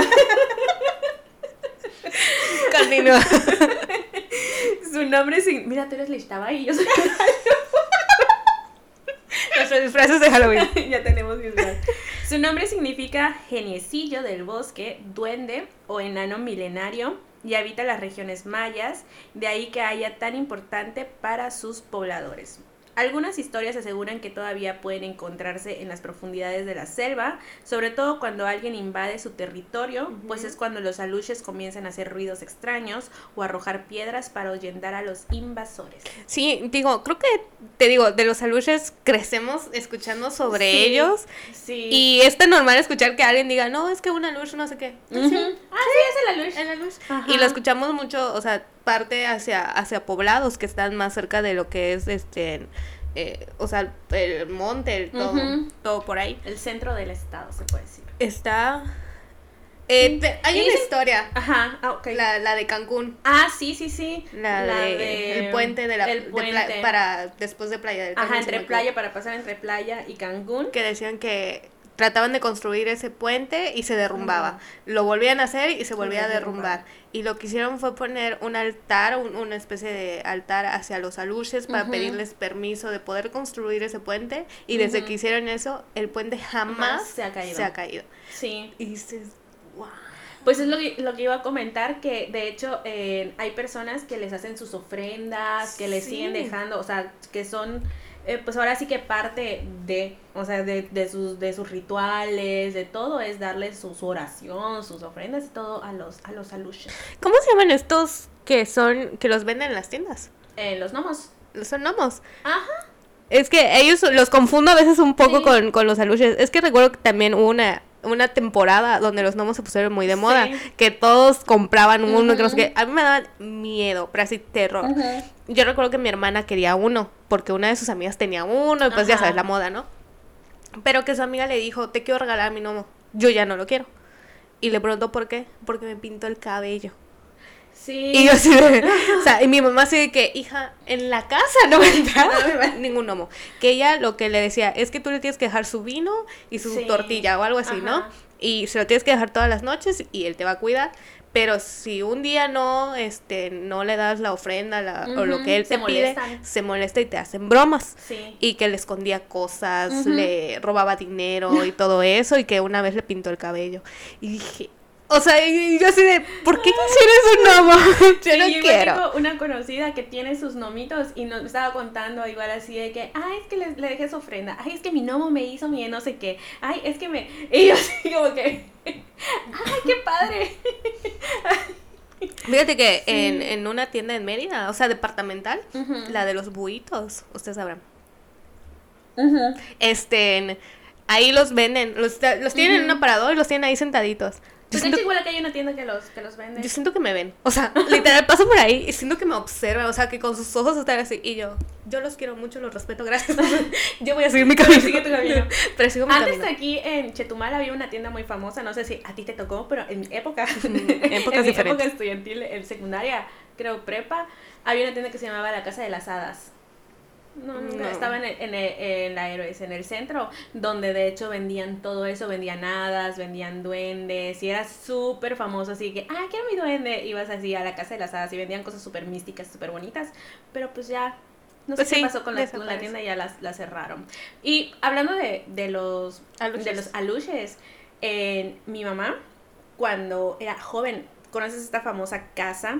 Continúa. Su nombre es... Mira, tú eres Lishtaba y yo soy... Nuestros disfraces de Halloween. ya tenemos disfraz. Su nombre significa geniecillo del bosque, duende o enano milenario y habita las regiones mayas, de ahí que haya tan importante para sus pobladores. Algunas historias aseguran que todavía pueden encontrarse en las profundidades de la selva, sobre todo cuando alguien invade su territorio, pues es cuando los aluches comienzan a hacer ruidos extraños o arrojar piedras para ahuyentar a los invasores. Sí, digo, creo que te digo, de los aluches crecemos escuchando sobre Sí, ellos Sí. y es tan normal escuchar que alguien diga, no, es que un aluche no sé qué. Ah, sí, es el aluche. El aluche. Y lo escuchamos mucho, o sea, parte hacia, hacia poblados que están más cerca de lo que es este, eh, o sea, el monte, el todo, todo por ahí. El centro del estado, se puede decir. Está... eh, te- hay una dicen- historia, Ajá, ah, ok. la, la de Cancún. Ah, sí, sí, sí. La, de, el puente de la el de Pla- puente. para después de playa del Ajá, Carmen, entre playa, para pasar entre playa y Cancún. que decían que trataban de construir ese puente y se derrumbaba. Lo volvían a hacer y se volvía a derrumbar. Y lo que hicieron fue poner un altar, un- una especie de altar hacia los aluches para pedirles permiso de poder construir ese puente. Y desde que hicieron eso, el puente jamás Jamás se ha caído. se ha caído. Sí. Y dices, wow. Pues es lo que, lo que iba a comentar, que de hecho eh, hay personas que les hacen sus ofrendas, que les Sí. siguen dejando, o sea, que son, eh, pues ahora sí que parte de, o sea, de, de, sus, de sus rituales, de todo, es darles su, su oración, sus ofrendas y todo a los, a los aluches. ¿Cómo se llaman estos que son, que los venden en las tiendas? Eh, los gnomos. Son gnomos. Ajá. Es que ellos los confundo a veces un poco Sí. con, con los aluches. Es que recuerdo que también hubo una, una temporada donde los gnomos se pusieron muy de moda. Sí. Que todos compraban uno, que no sé qué. A mí me daban miedo, pero así terror. Yo recuerdo que mi hermana quería uno, porque una de sus amigas tenía uno, y pues ya sabes, la moda, ¿no? Pero que su amiga le dijo, te quiero regalar mi gnomo. Yo ya no lo quiero. Y le preguntó por qué. Porque me pintó el cabello. Sí. Y yo así de, o sea, y mi mamá así de que, hija, en la casa no me entraba ningún gnomo. Que ella lo que le decía es que tú le tienes que dejar su vino y su Sí. tortilla o algo así, ¿no? Y se lo tienes que dejar todas las noches y él te va a cuidar. Pero si un día no, este, no le das la ofrenda la- o lo que él se te pide, se molesta y te hacen bromas. Sí. Y que le escondía cosas, le robaba dinero y todo eso, y que una vez le pintó el cabello. Y dije, o sea, y yo así de, ¿por qué quisieras un gnomo? Yo no Sí, igual quiero. tengo una conocida que tiene sus nomitos y nos estaba contando igual así de que, ay, es que le, le dejé su ofrenda, ay, es que mi gnomo me hizo mi no sé qué, ay, es que me... Y yo así como que, ay, qué padre. Fíjate que en, en una tienda en Mérida, o sea, departamental, la de los buitos, ustedes sabrán. Este, ahí los venden, los, los tienen en un aparador y los tienen ahí sentaditos. Yo Pues de siento, igual aquí hay una tienda que los, que los vende. yo siento que me ven, o sea, literal paso por ahí y siento que me observan, o sea, que con sus ojos están así y yo, yo los quiero mucho, los respeto, gracias. yo voy a seguir mi camino. Sigue tu camino. Pero sigo mi Antes camino. aquí en Chetumal había una tienda muy famosa, no sé si a ti te tocó, pero en mi época, épocas en mi época estudiantil, en secundaria, creo prepa, había una tienda que se llamaba La Casa de las Hadas. No, No. estaba en, el- en, el- en la Héroes, en el centro, donde de hecho vendían todo eso, vendían hadas, vendían duendes, y era súper famoso, así que, ah, quiero mi duende, ibas así a la Casa de las Hadas y vendían cosas súper místicas, súper bonitas, pero pues ya, no sé Pues qué pasó con la, con la tienda y ya las, la cerraron. Y hablando de, de los Aluches. de los aluches, en mi mamá, cuando era joven, ¿conoces esta famosa casa?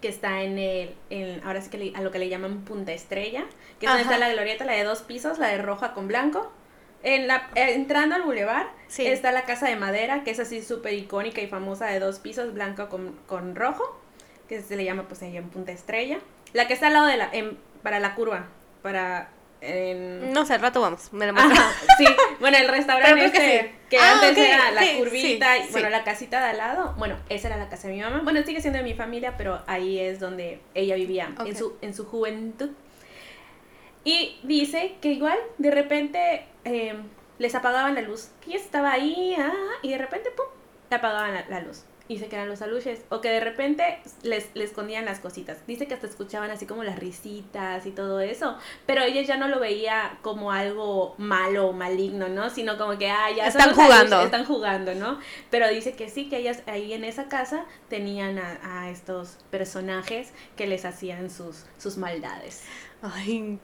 Que está en el, en, ahora sí que le- a lo que le llaman Punta Estrella, que es donde está la glorieta, la de dos pisos, la de roja con blanco. En la, eh, entrando al bulevar Sí. está la casa de madera, que es así súper icónica y famosa de dos pisos, blanco con, con rojo, que se le llama pues ahí en Punta Estrella. La que está al lado de la, en- para la curva, para... en- No sé, al rato vamos, me muestras. Ajá, sí, bueno, el restaurante que este, sí. que Ah, antes era la sí, curvita sí, y bueno, la casita de al lado, bueno, esa era la casa de mi mamá. Bueno, sigue siendo de mi familia, pero ahí es donde ella vivía en su en su juventud. Y dice que igual de repente eh, les apagaban la luz. Que estaba ahí, ah, y de repente pum, le apagaban la, la luz. Dice que eran los aluches. O que de repente les, les escondían las cositas. Dice que hasta escuchaban así como las risitas y todo eso. Pero ella ya no lo veía como algo malo o maligno, ¿no? Sino como que, ah, ya están jugando. están jugando, ¿no? Pero dice que sí, que ellas ahí en esa casa tenían a, a estos personajes que les hacían sus, sus maldades. Ay,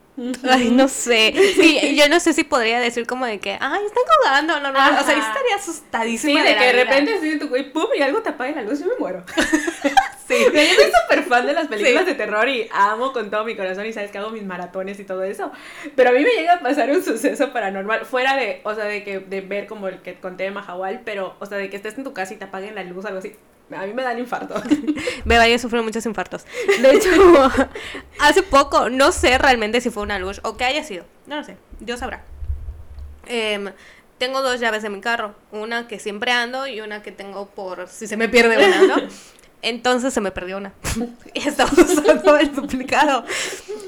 ay, no sé. Sí, yo no sé si podría decir como de que, ay, están jugando, normal. O sea, yo estaría asustadísima. Sí, de, que de repente sí, tu güey, pum, y algo te apaga la luz y me muero. sí. yo soy súper fan de las películas de terror y amo con todo mi corazón y sabes que hago mis maratones y todo eso. Pero a mí me llega a pasar un suceso paranormal, fuera de, o sea, de que de ver como el que conté de Mahahual, pero, o sea, de que estés en tu casa y te apaguen la luz, algo así. A mí me dan infarto. Me vaya a sufrir muchos infartos. De hecho, hace poco, no sé realmente si fue una luz o qué haya sido. No lo sé, Dios sabrá. Em, tengo dos llaves en mi carro. Una que siempre ando y una que tengo por si se me pierde una, ¿no? Entonces se me perdió una. y estaba usando el duplicado.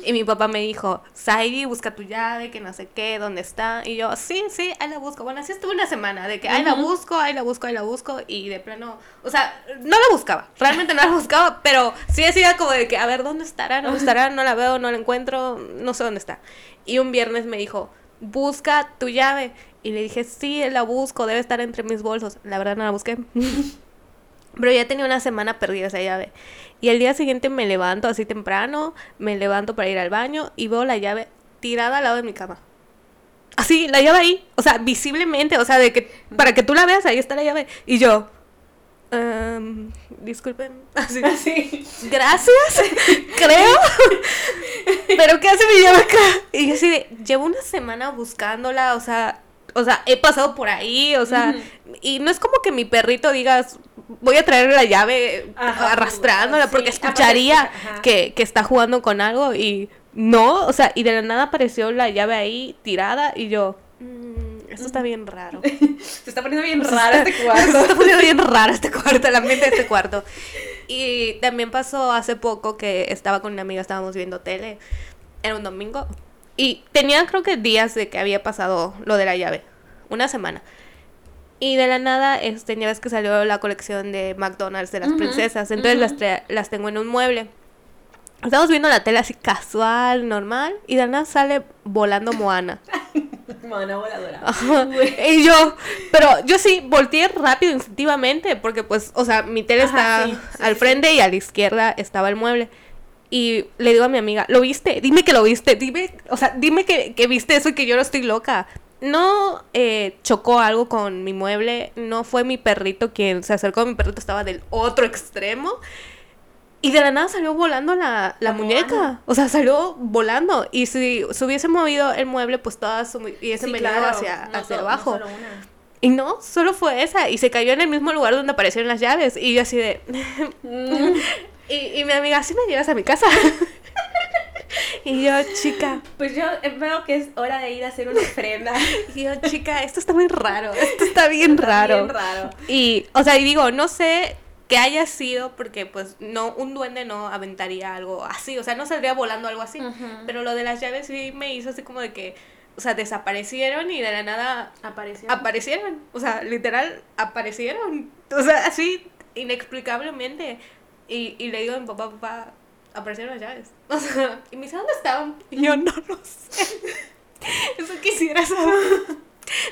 Y mi papá me dijo, Saidi, busca tu llave, que no sé qué, dónde está. Y yo, sí, sí, ahí la busco. Bueno, así estuve una semana, de que ahí la busco, ahí la busco, ahí la busco. Y de plano, o sea, no la buscaba. Realmente no la buscaba, pero sí decía como de que, a ver, ¿dónde estará? ¿No estará? No la veo, no la encuentro, no sé dónde está. Y un viernes me dijo, busca tu llave. Y le dije, sí, la busco, debe estar entre mis bolsos. La verdad no la busqué. Pero ya tenía una semana perdida esa llave. Y el día siguiente me levanto así temprano, me levanto para ir al baño y veo la llave tirada al lado de mi cama. Así, la llave ahí. O sea, visiblemente. O sea, de que para que tú la veas, ahí está la llave. Y yo, um, disculpen. Así, Así. Gracias, creo. Pero ¿qué hace mi llave acá? Y yo así de, llevo una semana buscándola, o sea, o sea, he pasado por ahí, o sea, y no es como que mi perrito digas, voy a traer la llave Ajá, arrastrándola sí, porque escucharía ajá. que, que está jugando con algo y no, o sea, y de la nada apareció la llave ahí tirada y yo, "Mm, esto está bien raro. Se está poniendo bien raro este Se cuarto. está poniendo bien raro este cuarto, el ambiente de este cuarto. Y también pasó hace poco que estaba con una amiga, estábamos viendo tele, era un domingo, y tenía creo que días de que había pasado lo de la llave, una semana. Y de la nada, este, ya ves que salió la colección de McDonald's de las princesas, entonces las, ujú. tra- las tengo en un mueble. Estamos viendo la tele así casual, normal, y de la nada sale volando Moana. Mona voladora. Y yo, pero yo sí volteé rápido, instintivamente, porque pues, o sea, mi tele Ajá, está sí, sí, al frente y a la izquierda estaba el mueble. Y le digo a mi amiga, ¿lo viste? Dime que lo viste, dime, o sea, dime que, que viste eso y que yo no estoy loca. No eh, chocó algo con mi mueble, no fue mi perrito quien se acercó, mi perrito estaba del otro extremo. Y de la nada salió volando la, la muñeca. O sea, salió volando. Y si se hubiese movido el mueble, pues todas hubiesen Sí, venido claro. hacia, No hacia no abajo. solo una. Y no, solo fue esa. Y se cayó en el mismo lugar donde aparecieron las llaves. Y yo así de... Mm. y, y mi amiga, ¿sí me llevas a mi casa? y yo, chica... Pues yo eh, veo que es hora de ir a hacer una ofrenda. Y yo, chica, esto está muy raro. Esto está bien raro. Bien raro. Y, o sea, y digo, no sé qué haya sido, porque pues no, un duende no aventaría algo así, o sea, no saldría volando algo así. Pero lo de las llaves sí me hizo así como de que, o sea, desaparecieron y de la nada Apareció. aparecieron. O sea, literal, aparecieron. O sea, así, inexplicablemente. Y, y le digo a mi papá, papá, aparecieron las llaves. O sea, y me dice, ¿dónde estaban? Y yo, no lo sé. Eso quisiera saber.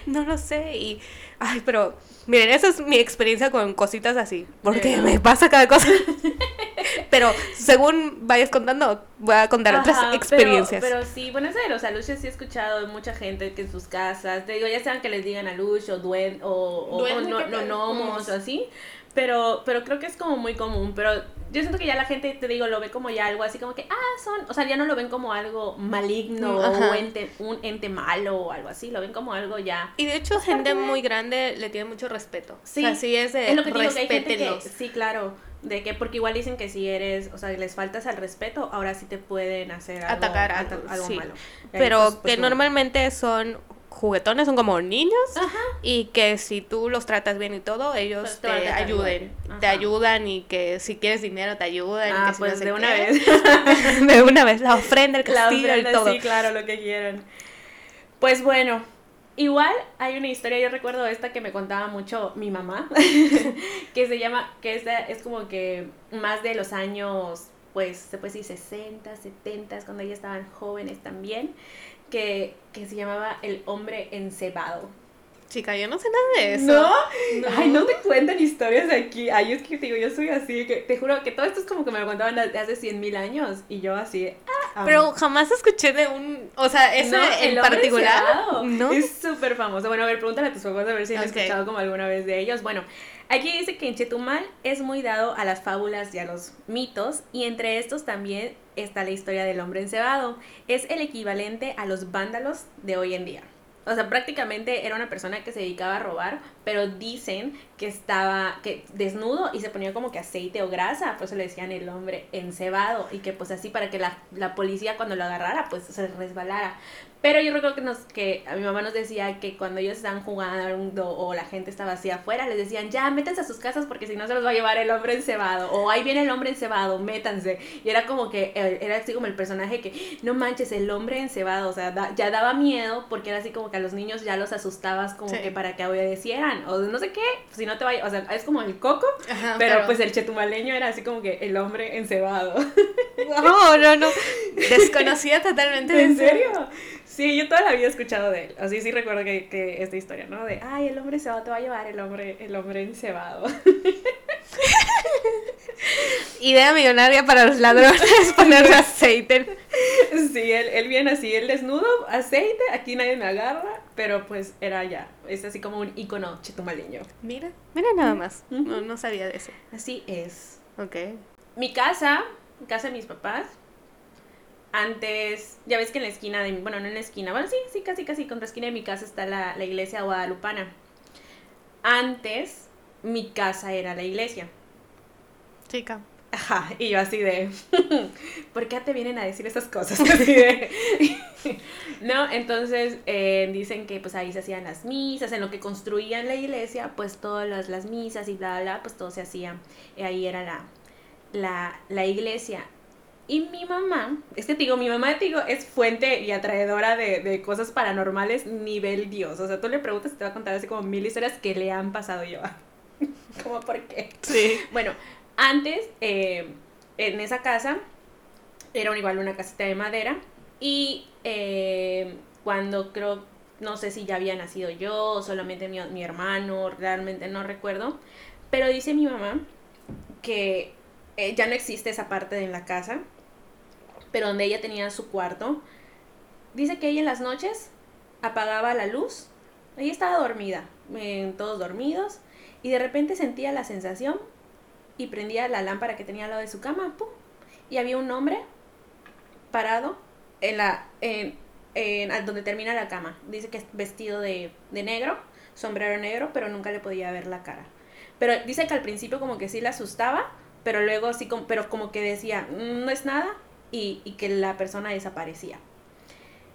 No lo sé. Y, ay, pero, miren, esa es mi experiencia con cositas así. Porque Ya. me pasa cada cosa. Pero según vayas contando, voy a contar otras Ajá, experiencias. Pero, sí, bueno, eso de los aluches sí he escuchado de mucha gente que en sus casas, te digo, ya sean que les digan aluche o duen o, o, Duende, o ¿qué no, no, pedo? gnomos o así, pero, pero creo que es como muy común, pero yo siento que ya la gente, te digo, lo ve como ya algo así como que, ah, son, o sea, ya no lo ven como algo maligno Ajá. o ente, un ente malo o algo así, lo ven como algo ya... Y de hecho, gente muy grande le tiene mucho respeto. Sí, o sea, sí es de es lo que digo, que hay gente que, respétenlos. sí, claro, de que porque igual dicen que si eres, o sea, les faltas al respeto, ahora sí te pueden hacer algo, Atacar, ata- algo, algo sí. malo. Pero pues, pues, que no. normalmente son juguetones, son como niños. Ajá. Y que si tú los tratas bien y todo, ellos Pues te te, ayuden. Te ayudan y que si quieres dinero te ayudan. y Ah, que si no pues de una qué. vez. de una vez. La ofrenda, el La castillo ofrenda, y todo. Sí, claro, lo que quieran. Pues bueno, Igual hay una historia, yo recuerdo esta que me contaba mucho mi mamá, que se llama, que esta es como que más de los años, pues se puede decir 60, 70, cuando ellas estaban jóvenes también, que, que se llamaba El hombre encebado. Chica, yo no sé nada de eso. ¿No? Ay, no te cuentan historias de aquí. Ay, es que te digo, yo soy así, que te juro que todo esto es como que me lo contaban hace 100 mil años y yo así, ah, Pero jamás escuché de un, o sea, eso en particular. ¿no? Es súper famoso. Bueno, a ver, pregúntale a tus papás a ver si han escuchado como alguna vez de ellos. Bueno, aquí dice que en Chetumal es muy dado a las fábulas y a los mitos y entre estos también está la historia del hombre encebado. Es el equivalente a los vándalos de hoy en día. O sea, prácticamente era una persona que se dedicaba a robar, pero dicen que estaba que desnudo y se ponía como que aceite o grasa, por eso le decían el hombre encebado y que pues así para que la, la policía cuando lo agarrara pues se resbalara. Pero yo recuerdo que, nos, que a mi mamá nos decía que cuando ellos estaban jugando o la gente estaba así afuera, les decían, ya, métanse a sus casas porque si no se los va a llevar el hombre encebado. O ahí viene el hombre encebado, métanse. Y era como que, eh, era así como el personaje que, no manches, el hombre encebado. O sea, ya daba miedo porque era así como que a los niños ya los asustabas como que para que obedecieran. O no sé qué, si no te vaya, o sea, es como el coco. pero, pues el chetumaleño era así como que el hombre encebado. No, no, no. Desconocía totalmente. ¿En serio? Sí, yo toda la vida he escuchado de él. Así sí recuerdo que, que esta historia, ¿no? De, ay, el hombre cebado te va a llevar, el hombre, el hombre encebado. Idea millonaria para los ladrones, ponerle aceite. Sí, él, él viene así, el desnudo, aceite, aquí nadie me agarra, pero pues era ya, es así como un icono chetumaleño. Mira, mira nada más, no, no sabía de eso. Así es. Ok. Mi casa, casa de mis papás, antes, ya ves que en la esquina de, bueno, no en la esquina, bueno, sí, sí, casi, casi, contra la esquina de mi casa está la, la iglesia guadalupana. Antes, mi casa era la iglesia. Chica. Ajá, y yo así de, ¿por qué te vienen a decir esas cosas? Así de, no, entonces eh, dicen que pues ahí se hacían las misas, en lo que construían la iglesia, pues todas las, las misas y bla, bla, pues todo se hacía, y ahí era la, la, la iglesia. Y mi mamá, es que te digo, mi mamá digo, es fuente y atraedora de, de, cosas paranormales nivel Dios. O sea, tú le preguntas y te va a contar así como mil historias que le han pasado yo. como por qué. Sí. Bueno, antes, eh, en esa casa, era igual una casita de madera. Y eh, cuando creo, no sé si ya había nacido yo o solamente mi, mi hermano, realmente no recuerdo. Pero dice mi mamá que eh, ya no existe esa parte de la casa pero donde ella tenía su cuarto. Dice que ella en las noches apagaba la luz, ella estaba dormida, todos dormidos, y de repente sentía la sensación y prendía la lámpara que tenía al lado de su cama, y había un hombre parado en la en, en, donde termina la cama. Dice que es vestido de, de negro, sombrero negro, pero nunca le podía ver la cara. Pero dice que al principio como que sí le asustaba, pero luego sí, como, pero como que decía, mm, no es nada, y, que la persona desaparecía.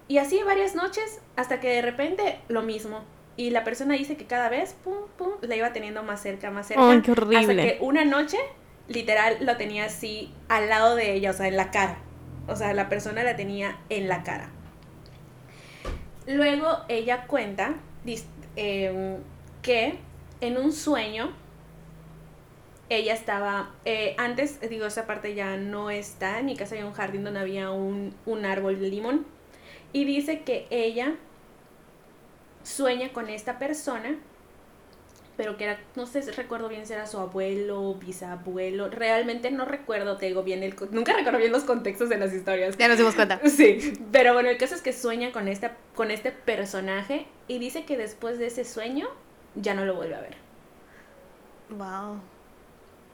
Y así varias noches hasta que de repente lo mismo. Y la persona dice que cada vez, pum, pum, la iba teniendo más cerca, más cerca. Ay, qué horrible. Hasta que una noche, literal, lo tenía así al lado de ella, o sea, en la cara. O sea, la persona la tenía en la cara. Luego ella cuenta em, que en un sueño ella estaba, eh, antes, digo, esa parte ya no está, en mi casa había un jardín donde había un, un árbol de limón, y dice que ella sueña con esta persona, pero que era, no sé si recuerdo bien si era su abuelo, bisabuelo, realmente no recuerdo, te digo bien, el, nunca recuerdo bien los contextos de las historias. Ya nos dimos cuenta. Sí, pero bueno, el caso es que sueña con, esta, con este personaje y dice que después de ese sueño ya no lo vuelve a ver. Wow.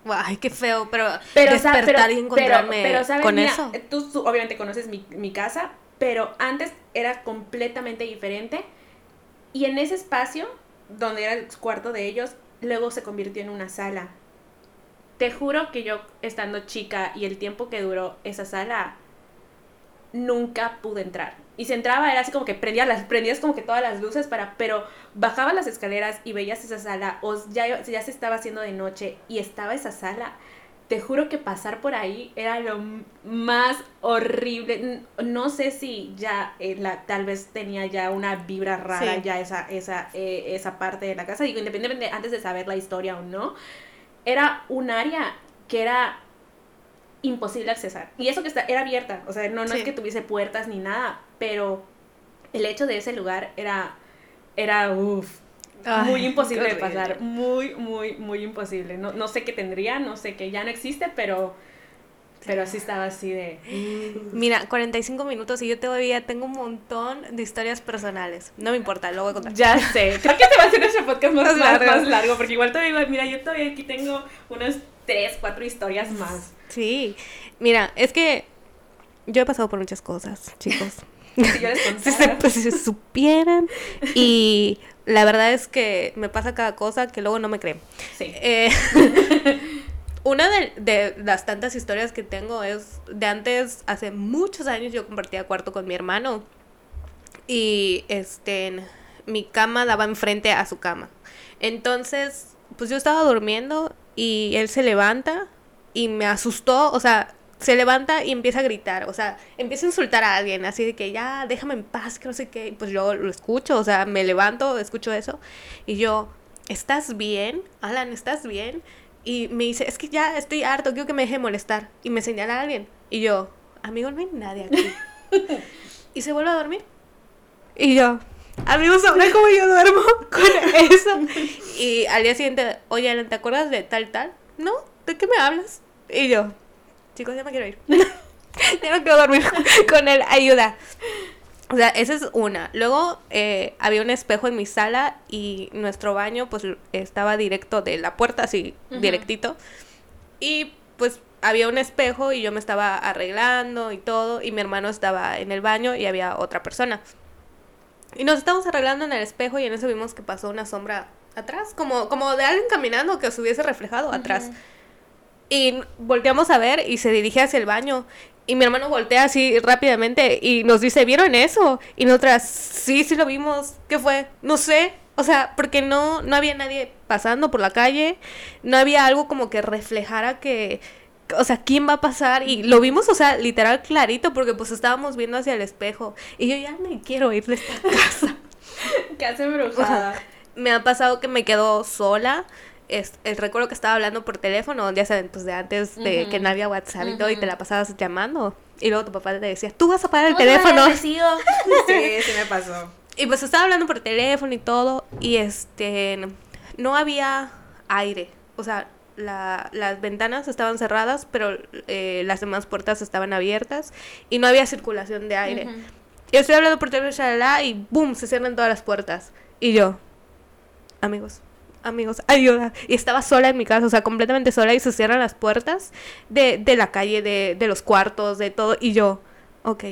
Ay, qué feo, pero, pero despertar y encontrarme con eso. Tú, obviamente conoces mi, mi casa, pero antes era completamente diferente. Y en ese espacio, donde era el cuarto de ellos, luego se convirtió en una sala. Te juro que yo, estando chica y el tiempo que duró esa sala, nunca pude entrar. Y se entraba, era así como que prendía las, prendías como que todas las luces para, pero bajabas las escaleras y veías esa sala, o ya, ya se estaba haciendo de noche y estaba esa sala, te juro que pasar por ahí era lo más horrible. No sé si ya eh, la, tal vez tenía ya una vibra rara ya esa, esa, eh, esa parte de la casa. Digo, independientemente antes de saber la historia o no, era un área que era imposible accesar. Y eso que está, era abierta, o sea, no, no es que tuviese puertas ni nada, pero el hecho de ese lugar era, era, uff, muy imposible de pasar, muy, muy, muy imposible. No, no sé qué tendría, no sé qué ya no existe, pero... Pero así estaba así de... Mira, 45 minutos y yo todavía tengo un montón de historias personales. No me importa, lo voy a contar. Ya sé. Creo que te va a hacer nuestro podcast más, largo. más largo. Porque igual todavía, mira, yo todavía aquí tengo unas 3, 4 historias más. Sí. Mira, es que yo he pasado por muchas cosas, chicos. si yo les si se supieran. Y la verdad es que me pasa cada cosa que luego no me creen. Sí. Eh, una de, las tantas historias que tengo es de antes, hace muchos años yo compartía cuarto con mi hermano y este, mi cama daba enfrente a su cama. Entonces, pues yo estaba durmiendo y él se levanta y me asustó, o sea, se levanta y empieza a gritar, o sea, empieza a insultar a alguien, así de que ya, déjame en paz, que no sé qué, y pues yo lo escucho, o sea, me levanto, escucho eso, y yo, ¿estás bien? Alan, ¿estás bien? Y me dice, es que ya estoy harto, quiero que me deje molestar, y me señala a alguien, y yo, amigo, no hay nadie aquí. y se vuelve a dormir. Y yo, amigos, ¿saben cómo yo duermo con eso? y al día siguiente, oye, Alan, ¿te acuerdas de tal, tal? No, ¿de qué me hablas? Y yo, chicos, ya me quiero ir. ya no quiero dormir con él, ayuda. O sea, esa es una. Luego eh, había un espejo en mi sala y nuestro baño pues estaba directo de la puerta, así, directito. Y pues había un espejo y yo me estaba arreglando y todo y mi hermano estaba en el baño y había otra persona. Y nos estábamos arreglando en el espejo y en eso vimos que pasó una sombra atrás, como, como de alguien caminando que se hubiese reflejado atrás. Y volteamos a ver y se dirige hacia el baño. Y mi hermano voltea así rápidamente y nos dice, ¿vieron eso? Y nosotras, sí, sí lo vimos. ¿Qué fue? No sé. O sea, porque no, no había nadie pasando por la calle. No había algo como que reflejara que, o sea, ¿quién va a pasar? Y lo vimos, o sea, literal clarito, porque pues estábamos viendo hacia el espejo. Y yo ya me quiero ir de esta casa. ¿Qué hace brujada? me ha pasado que me quedo sola es, el recuerdo que estaba hablando por teléfono, ya saben, pues de antes de que no había WhatsApp y todo, y te la pasabas llamando. Y luego tu papá te decía, tú vas a pagar el teléfono. sí, sí me pasó. Y pues estaba hablando por teléfono y todo, y este, no había aire. O sea, la, las ventanas estaban cerradas, pero eh, las demás puertas estaban abiertas y no había circulación de aire. Y estoy hablando por teléfono, y boom, se cierran todas las puertas. Y yo, amigos, amigos, ayuda. Y estaba sola en mi casa, o sea, completamente sola y se cierran las puertas de, de la calle, de, de los cuartos, de todo. Y yo, ok,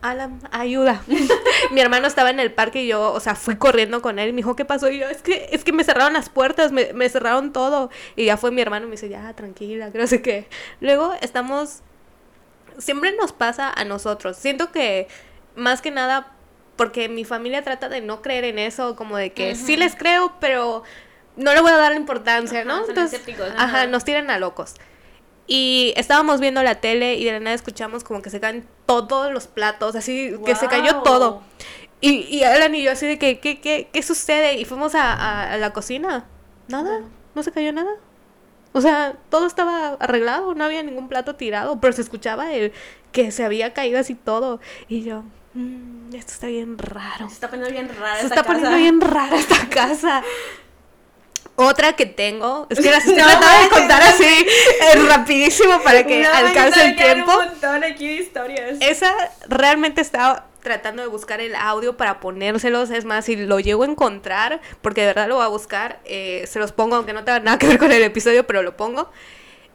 Alan, ayuda. mi hermano estaba en el parque y yo, o sea, fui corriendo con él. Me dijo, ¿qué pasó? Y yo, es que, es que me cerraron las puertas, me, me cerraron todo. Y ya fue mi hermano y me dice, ya, tranquila, que no sé qué. Luego estamos, siempre nos pasa a nosotros. Siento que, más que nada, porque mi familia trata de no creer en eso, como de que sí les creo, pero no le voy a dar la importancia, ¿no? Entonces, ajá, nos tiran a locos. Y estábamos viendo la tele y de la nada escuchamos como que se caen todos los platos, así que se cayó todo. Y, y Alan y yo así de que, ¿qué, qué, qué sucede? Y fuimos a, a, la cocina. Nada, no. se cayó nada. O sea, todo estaba arreglado, no había ningún plato tirado, pero se escuchaba el que se había caído así todo. Y yo, mmm, esto está bien raro. Se está poniendo bien rara Se está poniendo bien rara esta casa. Otra que tengo, es que las estoy tratando de contar así eh, rapidísimo para que alcance el tiempo. Un montón aquí de historias. Esa realmente estaba tratando de buscar el audio para ponérselos. Es más, si lo llego a encontrar, porque de verdad lo voy a buscar, eh, se los pongo, aunque no tenga nada que ver con el episodio, pero lo pongo.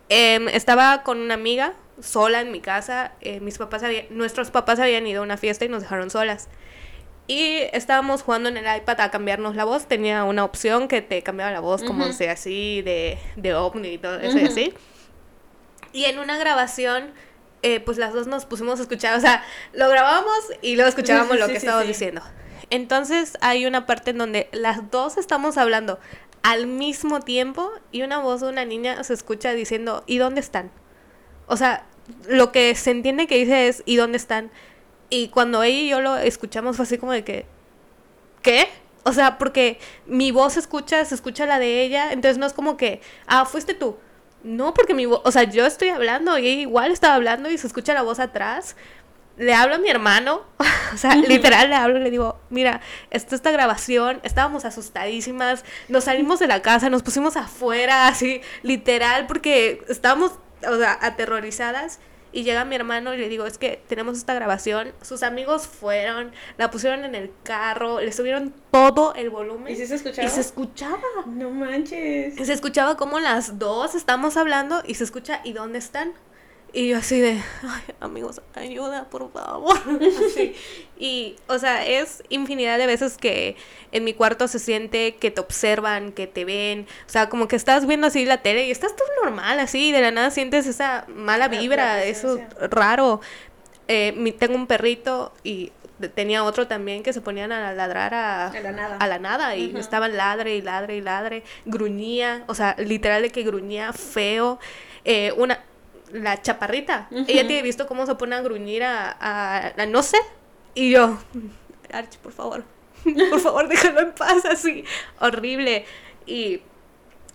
Em, estaba con una amiga sola en mi casa. Eh, mis papás habían, nuestros papás habían ido a una fiesta y nos dejaron solas. Y estábamos jugando en el iPad a cambiarnos la voz. Tenía una opción que te cambiaba la voz, como sea así, de, de ovni y todo eso y así. Y en una grabación, eh, pues las dos nos pusimos a escuchar, o sea, lo grabamos y luego escuchábamos lo que estábamos diciendo. Entonces hay una parte en donde las dos estamos hablando al mismo tiempo y una voz de una niña se escucha diciendo, ¿y dónde están? O sea, lo que se entiende que dice es, ¿y dónde están? Y cuando ella y yo lo escuchamos fue así como de que, ¿qué? O sea, porque mi voz se escucha, se escucha la de ella, entonces no es como que, ah, fuiste tú. No, porque mi voz, o sea, yo estoy hablando y ella igual estaba hablando y se escucha la voz atrás. Le hablo a mi hermano, o sea, literal le hablo y le digo, mira, esto esta grabación, estábamos asustadísimas, nos salimos de la casa, nos pusimos afuera, así, literal, porque estábamos, o sea, aterrorizadas. Y llega mi hermano y le digo, es que tenemos esta grabación. Sus amigos fueron, la pusieron en el carro, le subieron todo el volumen. ¿Y si se escuchaba? Y se escuchaba. No manches. Y se escuchaba como las dos estamos hablando y se escucha, ¿y dónde están? Y yo así de, ay, amigos, ayuda, por favor. Así. Y, o sea, es infinidad de veces que en mi cuarto se siente que te observan, que te ven. O sea, como que estás viendo así la tele y estás todo normal, así, y de la nada sientes esa mala vibra, eso raro. Eh, mi, tengo un perrito y tenía otro también que se ponían a ladrar a, A la nada. a la nada y estaban ladre y ladre y ladre, gruñía, o sea, literal de que gruñía feo. Eh, una, la chaparrita, ella tiene visto cómo se pone a gruñir a, a, a no sé, y yo, Archie, por favor, por favor, déjalo en paz, así, horrible. Y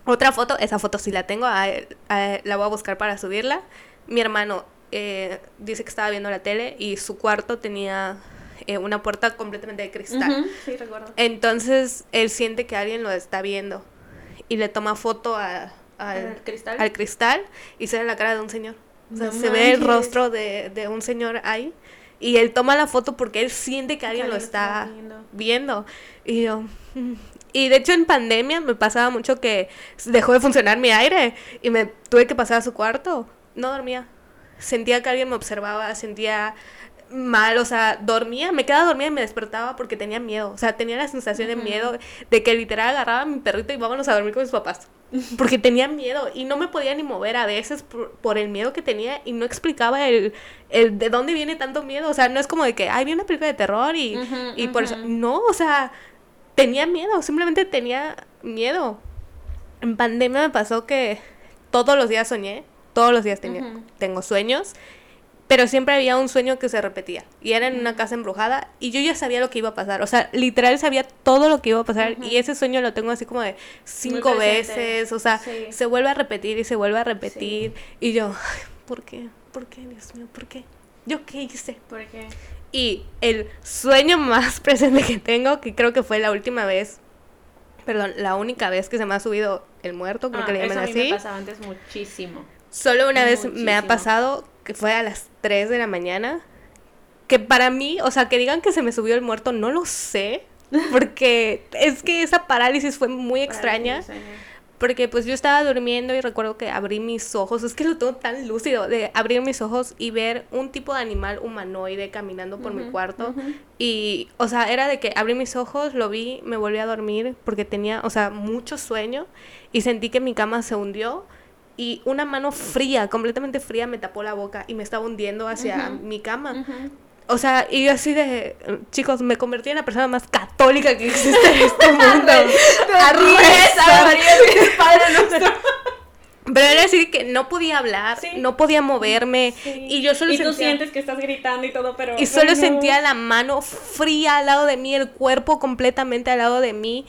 otra foto, esa foto sí la tengo, a- a- la voy a buscar para subirla. Mi hermano eh, dice que estaba viendo la tele y su cuarto tenía eh, una puerta completamente de cristal. Sí, recuerdo. Entonces él siente que alguien lo está viendo y le toma foto a- al, ¿Al cristal? al cristal y se ve la cara de un señor. O sea, No se ve el rostro de, de un señor ahí y él toma la foto porque él siente que alguien lo alguien lo está está viendo. viendo. Y yo... Y de hecho en pandemia me pasaba mucho que dejó de funcionar mi aire y me tuve que pasar a su cuarto. No dormía. Sentía que alguien me observaba, sentía mal, o sea, dormía, me quedaba dormida y me despertaba porque tenía miedo. O sea, tenía la sensación de miedo de que literal agarraba a mi perrito y vámonos a dormir con mis papás. Porque tenía miedo y no me podía ni mover a veces por, por el miedo que tenía y no explicaba el, el de dónde viene tanto miedo. O sea, no es como de que, ay, vi una película de terror y, y por eso. No, o sea, tenía miedo, simplemente tenía miedo. En pandemia me pasó que todos los días soñé, todos los días tenía, tengo sueños, pero siempre había un sueño que se repetía y era en una casa embrujada y yo ya sabía lo que iba a pasar, o sea, literal sabía todo lo que iba a pasar y ese sueño lo tengo así como de cinco veces, o sea, Sí. se vuelve a repetir y se vuelve a repetir y yo, ¿por qué? ¿Por qué, Dios mío? ¿Por qué? ¿Yo qué hice? Porque Y el sueño más presente que tengo, que creo que fue la última vez, perdón, la única vez que se me ha subido el muerto, creo ah, que le eso llaman a mí me así. pasaba antes muchísimo. Solo una vez me ha pasado que fue a las 3 de la mañana. Que para mí, o sea, que digan que se me subió el muerto, no lo sé. Porque es que esa parálisis fue muy extraña. Porque pues yo estaba durmiendo y recuerdo que abrí mis ojos, es que lo tengo tan lúcido, de abrir mis ojos y ver un tipo de animal humanoide caminando por mi cuarto. Y, o sea, era de que abrí mis ojos, lo vi, me volví a dormir porque tenía, o sea, mucho sueño y sentí que mi cama se hundió y una mano fría, completamente fría, me tapó la boca y me estaba hundiendo hacia Ujú. mi cama. Ujú. O sea, y yo así de, chicos, me convertí en la persona más católica que existe en este mundo. A rezar. Padre nuestro. Pero era así que no podía hablar, Sí. no podía moverme Sí. y yo solo y tú sentía sientes que estás gritando y todo, pero y solo no. sentía la mano fría al lado de mí, el cuerpo completamente al lado de mí.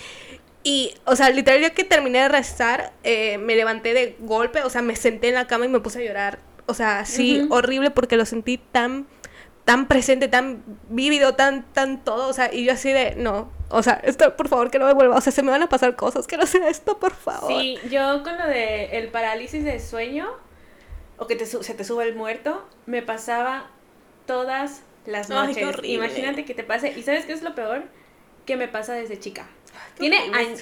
Y, o sea, literal, ya que terminé de rezar, eh, me levanté de golpe, o sea, me senté en la cama y me puse a llorar. O sea, sí, horrible porque lo sentí tan, tan presente, tan vívido, tan, tan todo. O sea, y yo así de, no, o sea, esto, por favor, que no me vuelva. O sea, se me van a pasar cosas, que no sea esto, por favor. Sí, yo con lo de el parálisis de sueño o que te se te sube el muerto, me pasaba todas las Ay, qué noches. Imagínate que te pase. ¿Y sabes qué es lo peor? Que me pasa desde chica. Tiene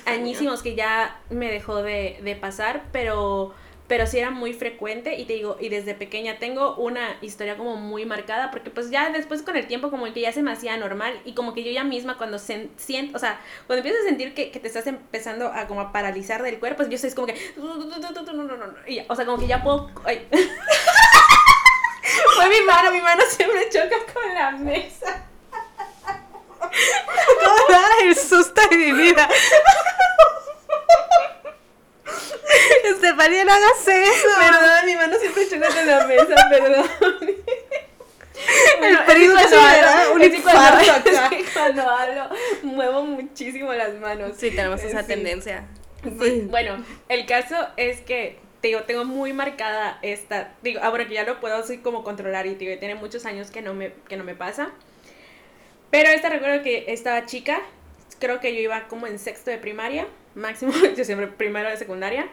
añísimos que ya me dejó de, de pasar, pero pero sí era muy frecuente y te digo, y desde pequeña tengo una historia como muy marcada porque pues ya después con el tiempo como que ya se me hacía normal y como que yo ya misma cuando se, siento, o sea, cuando empiezas a sentir que, que te estás empezando a como a paralizar del cuerpo, pues yo soy como que, y ya, o sea, como que ya puedo, ay. Fue mi mano, mi mano siempre choca con la mesa. El susto de mi vida. Estefanía, no hagas eso. Perdón, mi mano siempre choca con la mesa, perdón. El periodo cuando era hablo, un es cuando- infarto acá. es cuando hablo, muevo muchísimo las manos. Sí, tenemos esa Sí. tendencia. Sí, Bueno, el caso es que te digo, tengo muy marcada esta, digo, ahora que ya lo puedo así como controlar y digo, tiene muchos años que no me que no me pasa. Pero esta recuerdo que estaba chica, creo que yo iba como en sexto de primaria, máximo, yo siempre primero de secundaria.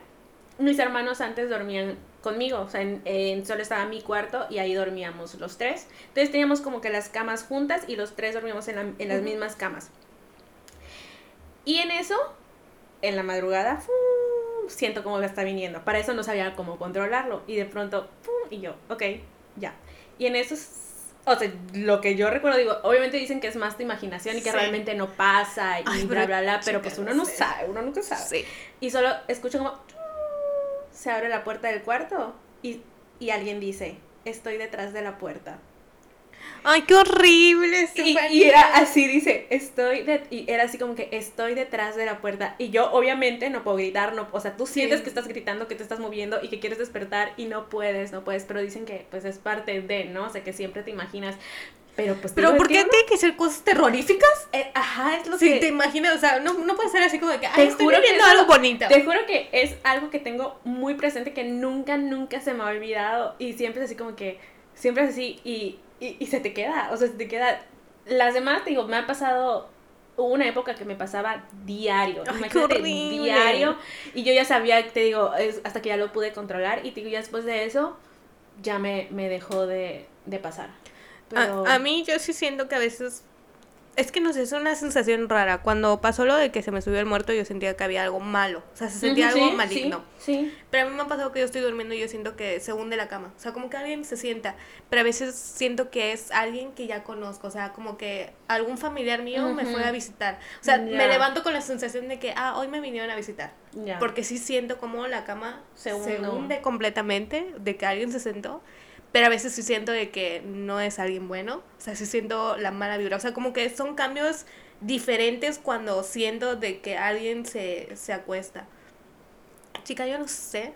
Mis hermanos antes dormían conmigo, o sea, en, en- solo estaba mi cuarto y ahí dormíamos los tres. Entonces teníamos como que las camas juntas y los tres dormíamos en, la- en las mismas camas. Y en eso, en la madrugada, ¡fu! siento como que está viniendo. Para eso no sabía cómo controlarlo. Y de pronto, y yo, ok, ya. Y en eso, o sea, lo que yo recuerdo, digo, obviamente dicen que es más tu imaginación y que Sí. realmente no pasa y Ay, bla, bla, bla, pero pues uno no no sé. sabe, uno nunca sabe. Sí. Y solo escucho como, se abre la puerta del cuarto y, y alguien dice, estoy detrás de la puerta. Ay, qué horrible. Y, y era así, dice, estoy de, y era así como que estoy detrás de la puerta. Y yo obviamente no puedo gritar, no, o sea, tú sientes Sí. que estás gritando, que te estás moviendo y que quieres despertar y no puedes, no puedes, pero dicen que pues es parte de, ¿no? O sea, que siempre te imaginas. Pero pues Pero ¿por es qué tiene que ser cosas terroríficas? eh, ajá, es lo Si que te imaginas, o sea, no, no puede ser así como de que, Te ay, estoy juro que viviendo eso- algo bonito. Te juro que es algo que tengo muy presente que nunca, nunca se me ha olvidado y siempre es así como que, siempre es así y, y, y se te queda, o sea, se te queda. Las demás, te digo, me ha pasado, hubo una época que me pasaba diario, Ay, imagínate, diario, y yo ya sabía, te digo, es hasta que ya lo pude controlar y te digo, ya después de eso, ya me, me dejó de, de pasar. Pero- A, a mí yo sí siento que a veces es que no sé, es una sensación rara. Cuando pasó lo de que se me subió el muerto, yo sentía que había algo malo. O sea, se sentía Ujú, algo sí, maligno. Sí, sí. Pero a mí me ha pasado que yo estoy durmiendo y yo siento que se hunde la cama. O sea, como que alguien se sienta. Pero a veces siento que es alguien que ya conozco. O sea, como que algún familiar mío me fue a visitar. O sea, Ya. me levanto con la sensación de que, ah, hoy me vinieron a visitar. Ya. Porque sí siento como la cama Se se, hunde. hunde completamente, de que alguien se sentó. Pero a veces sí siento de que no es alguien bueno. O sea, sí siento la mala vibra. O sea, como que son cambios diferentes cuando siento de que alguien se, se acuesta. Chica, yo no sé.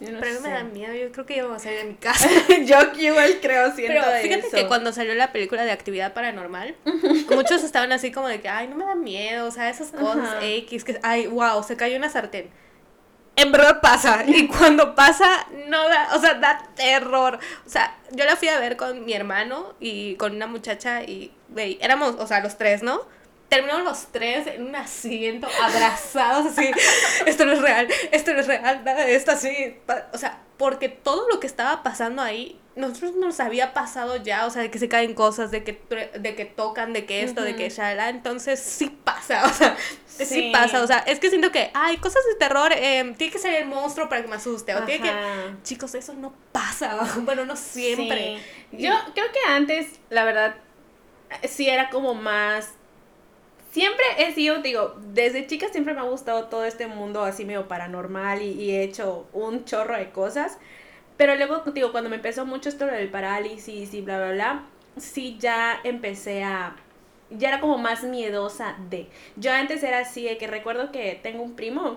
Yo no pero mí me da miedo. Yo creo que yo me voy a salir de mi casa. yo igual creo, siento Pero fíjate eso. que cuando salió la película de actividad paranormal, muchos estaban así como de que, ay, no me da miedo, o sea, esas cosas Ajá. X, que, ay, wow, se cayó una sartén. En verdad pasa, y cuando pasa, no da, o sea, da terror. O sea, yo la fui a ver con mi hermano y con una muchacha y, güey, éramos, o sea, los tres, ¿no? Terminamos los tres en un asiento, abrazados, así, esto no es real, esto no es real, nada de esto así. O sea, porque todo lo que estaba pasando ahí, nosotros nos había pasado ya, o sea, de que se caen cosas, de que, de que tocan, de que esto, de que shala, entonces sí pasa, o sea, sí. Sí. pasa, o sea, es que siento que, hay cosas de terror, eh, tiene que salir el monstruo para que me asuste, o tiene que... Ajá. Chicos, eso no pasa, bueno, no siempre. Sí. Yo creo que antes, la verdad, sí era como más. Siempre he sido, digo, desde chica siempre me ha gustado todo este mundo así medio paranormal y, he hecho un chorro de cosas. Pero luego, digo, cuando me empezó mucho esto del parálisis y bla, bla, bla, sí ya empecé a. Ya era como más miedosa de. Yo antes era así, de que recuerdo que tengo un primo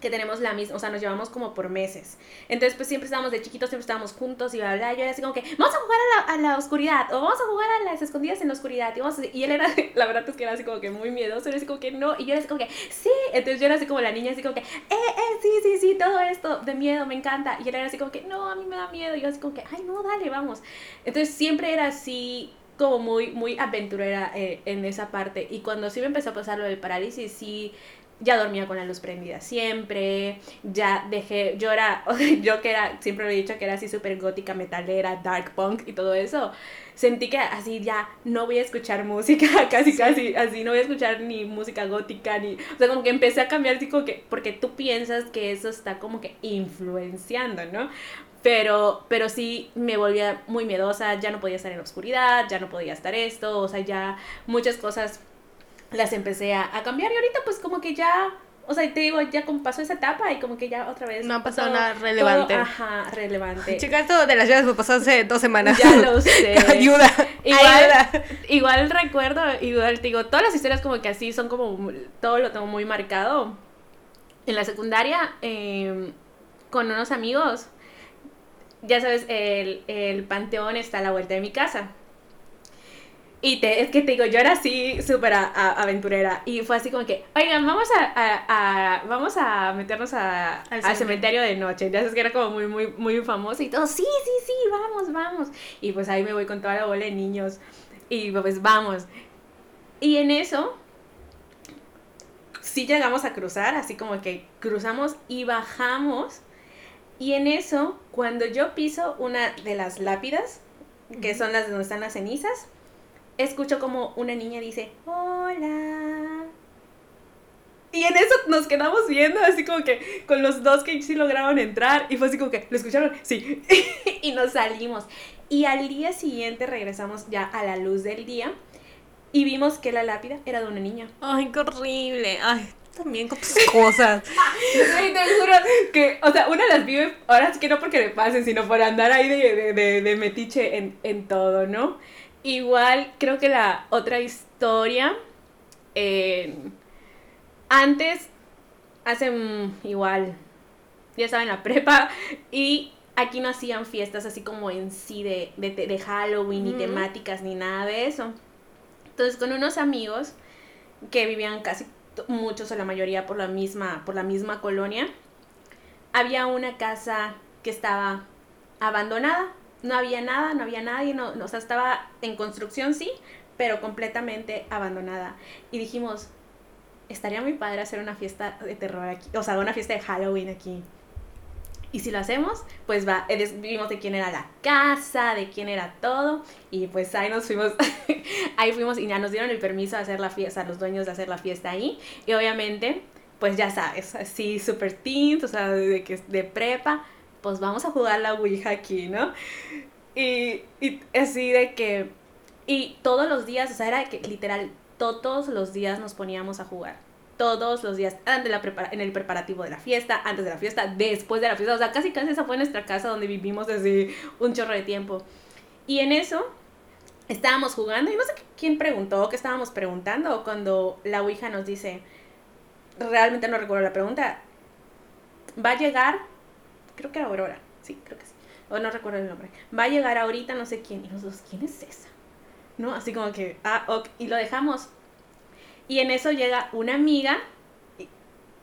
que tenemos la misma, o sea, nos llevamos como por meses. Entonces, pues siempre estábamos de chiquitos, siempre estábamos juntos y bla, bla. Yo era así como que, vamos a jugar a la, a la oscuridad, o vamos a jugar a las escondidas en la oscuridad. Y, vamos a- y él era, la verdad es que era así como que muy miedoso, era así como que no. Y yo era así como que, sí. Entonces yo era así como la niña, así como que, eh, eh, sí, sí, sí, todo esto de miedo me encanta. Y él era así como que, no, a mí me da miedo. Y yo así como que, ay, no, dale, vamos. Entonces siempre era así como muy, muy aventurera eh, en esa parte. Y cuando sí me empezó a pasar lo del parálisis, sí, ya dormía con la luz prendida siempre, ya dejé, yo era, yo que era, siempre lo he dicho que era así súper gótica, metalera, dark punk y todo eso, sentí que así ya no voy a escuchar música, casi, casi, así no voy a escuchar ni música gótica, ni, o sea, como que empecé a cambiar así como que, porque tú piensas que eso está como que influenciando, ¿no? Pero, pero sí me volvía muy miedosa, ya no podía estar en la oscuridad, ya no podía estar esto, o sea, ya muchas cosas las empecé a, a cambiar y ahorita pues como que ya, o sea, te digo, ya como pasó esa etapa y como que ya otra vez. No ha pasado nada relevante. todo, ajá, relevante. Chicas, esto de las llaves me pasó hace dos semanas. Ya lo sé. Ayuda. Igual, ayuda. igual recuerdo, igual te digo, todas las historias como que así son como, todo lo tengo muy marcado. En la secundaria, eh, con unos amigos. Ya sabes, el, el panteón está a la vuelta de mi casa. Y te, es que te digo, yo era así súper aventurera. Y fue así como que, oigan, vamos a, vamos a meternos a, al, cementerio. de noche. Ya sabes que era como muy, muy, muy famoso y todo. Sí, sí, sí, vamos, vamos. Y pues ahí me voy con toda la bola de niños. Y pues vamos. Y en eso, sí llegamos a cruzar, así como que cruzamos y bajamos. Y en eso, cuando yo piso una de las lápidas, que son las donde están las cenizas, escucho como una niña dice, hola. Y en eso nos quedamos viendo, así como que con los dos que sí lograron entrar. Y fue así como que, ¿lo escucharon? Sí. y nos salimos. Y al día siguiente regresamos ya a la luz del día. Y vimos que la lápida era de una niña. Ay, qué horrible. Ay, también con tus cosas. Ay, te juro que, o sea, una las vive, ahora sí que no porque le pasen, sino por andar ahí de, de, de, metiche en, en todo, ¿no? Igual creo que la otra historia, antes, hace igual, ya estaba en la prepa y aquí no hacían fiestas así como en sí de, de, Halloween, ni temáticas, ni nada de eso. Entonces con unos amigos que vivían casi muchos o la mayoría por la misma, por la misma colonia, había una casa que estaba abandonada no había nada, no había nadie, no, o sea, estaba en construcción, sí, pero completamente abandonada. Y dijimos, estaría muy padre hacer una fiesta de terror aquí, o sea, una fiesta de Halloween aquí. Y si lo hacemos, pues va, eh, vimos de quién era la casa, de quién era todo, y pues ahí nos fuimos, ahí fuimos y ya nos dieron el permiso de hacer la fiesta, los dueños de hacer la fiesta ahí, y obviamente, pues ya sabes, así super teens, o sea, de, que, de prepa, pues vamos a jugar la Ouija aquí, ¿no? Y, y así de que, y todos los días, o sea, era que literal, todos los días nos poníamos a jugar. Todos los días, antes la en el preparativo de la fiesta, antes de la fiesta, después de la fiesta. O sea, casi casi esa fue nuestra casa donde vivimos desde un chorro de tiempo. Y en eso estábamos jugando y no sé quién preguntó, qué estábamos preguntando cuando la Ouija nos dice, realmente no recuerdo la pregunta, va a llegar creo que era Aurora, sí, creo que sí, o no recuerdo el nombre, va a llegar ahorita no sé quién, y nosotros, ¿quién es esa? ¿No? Así como que, ah, ok, y lo dejamos. Y en eso llega una amiga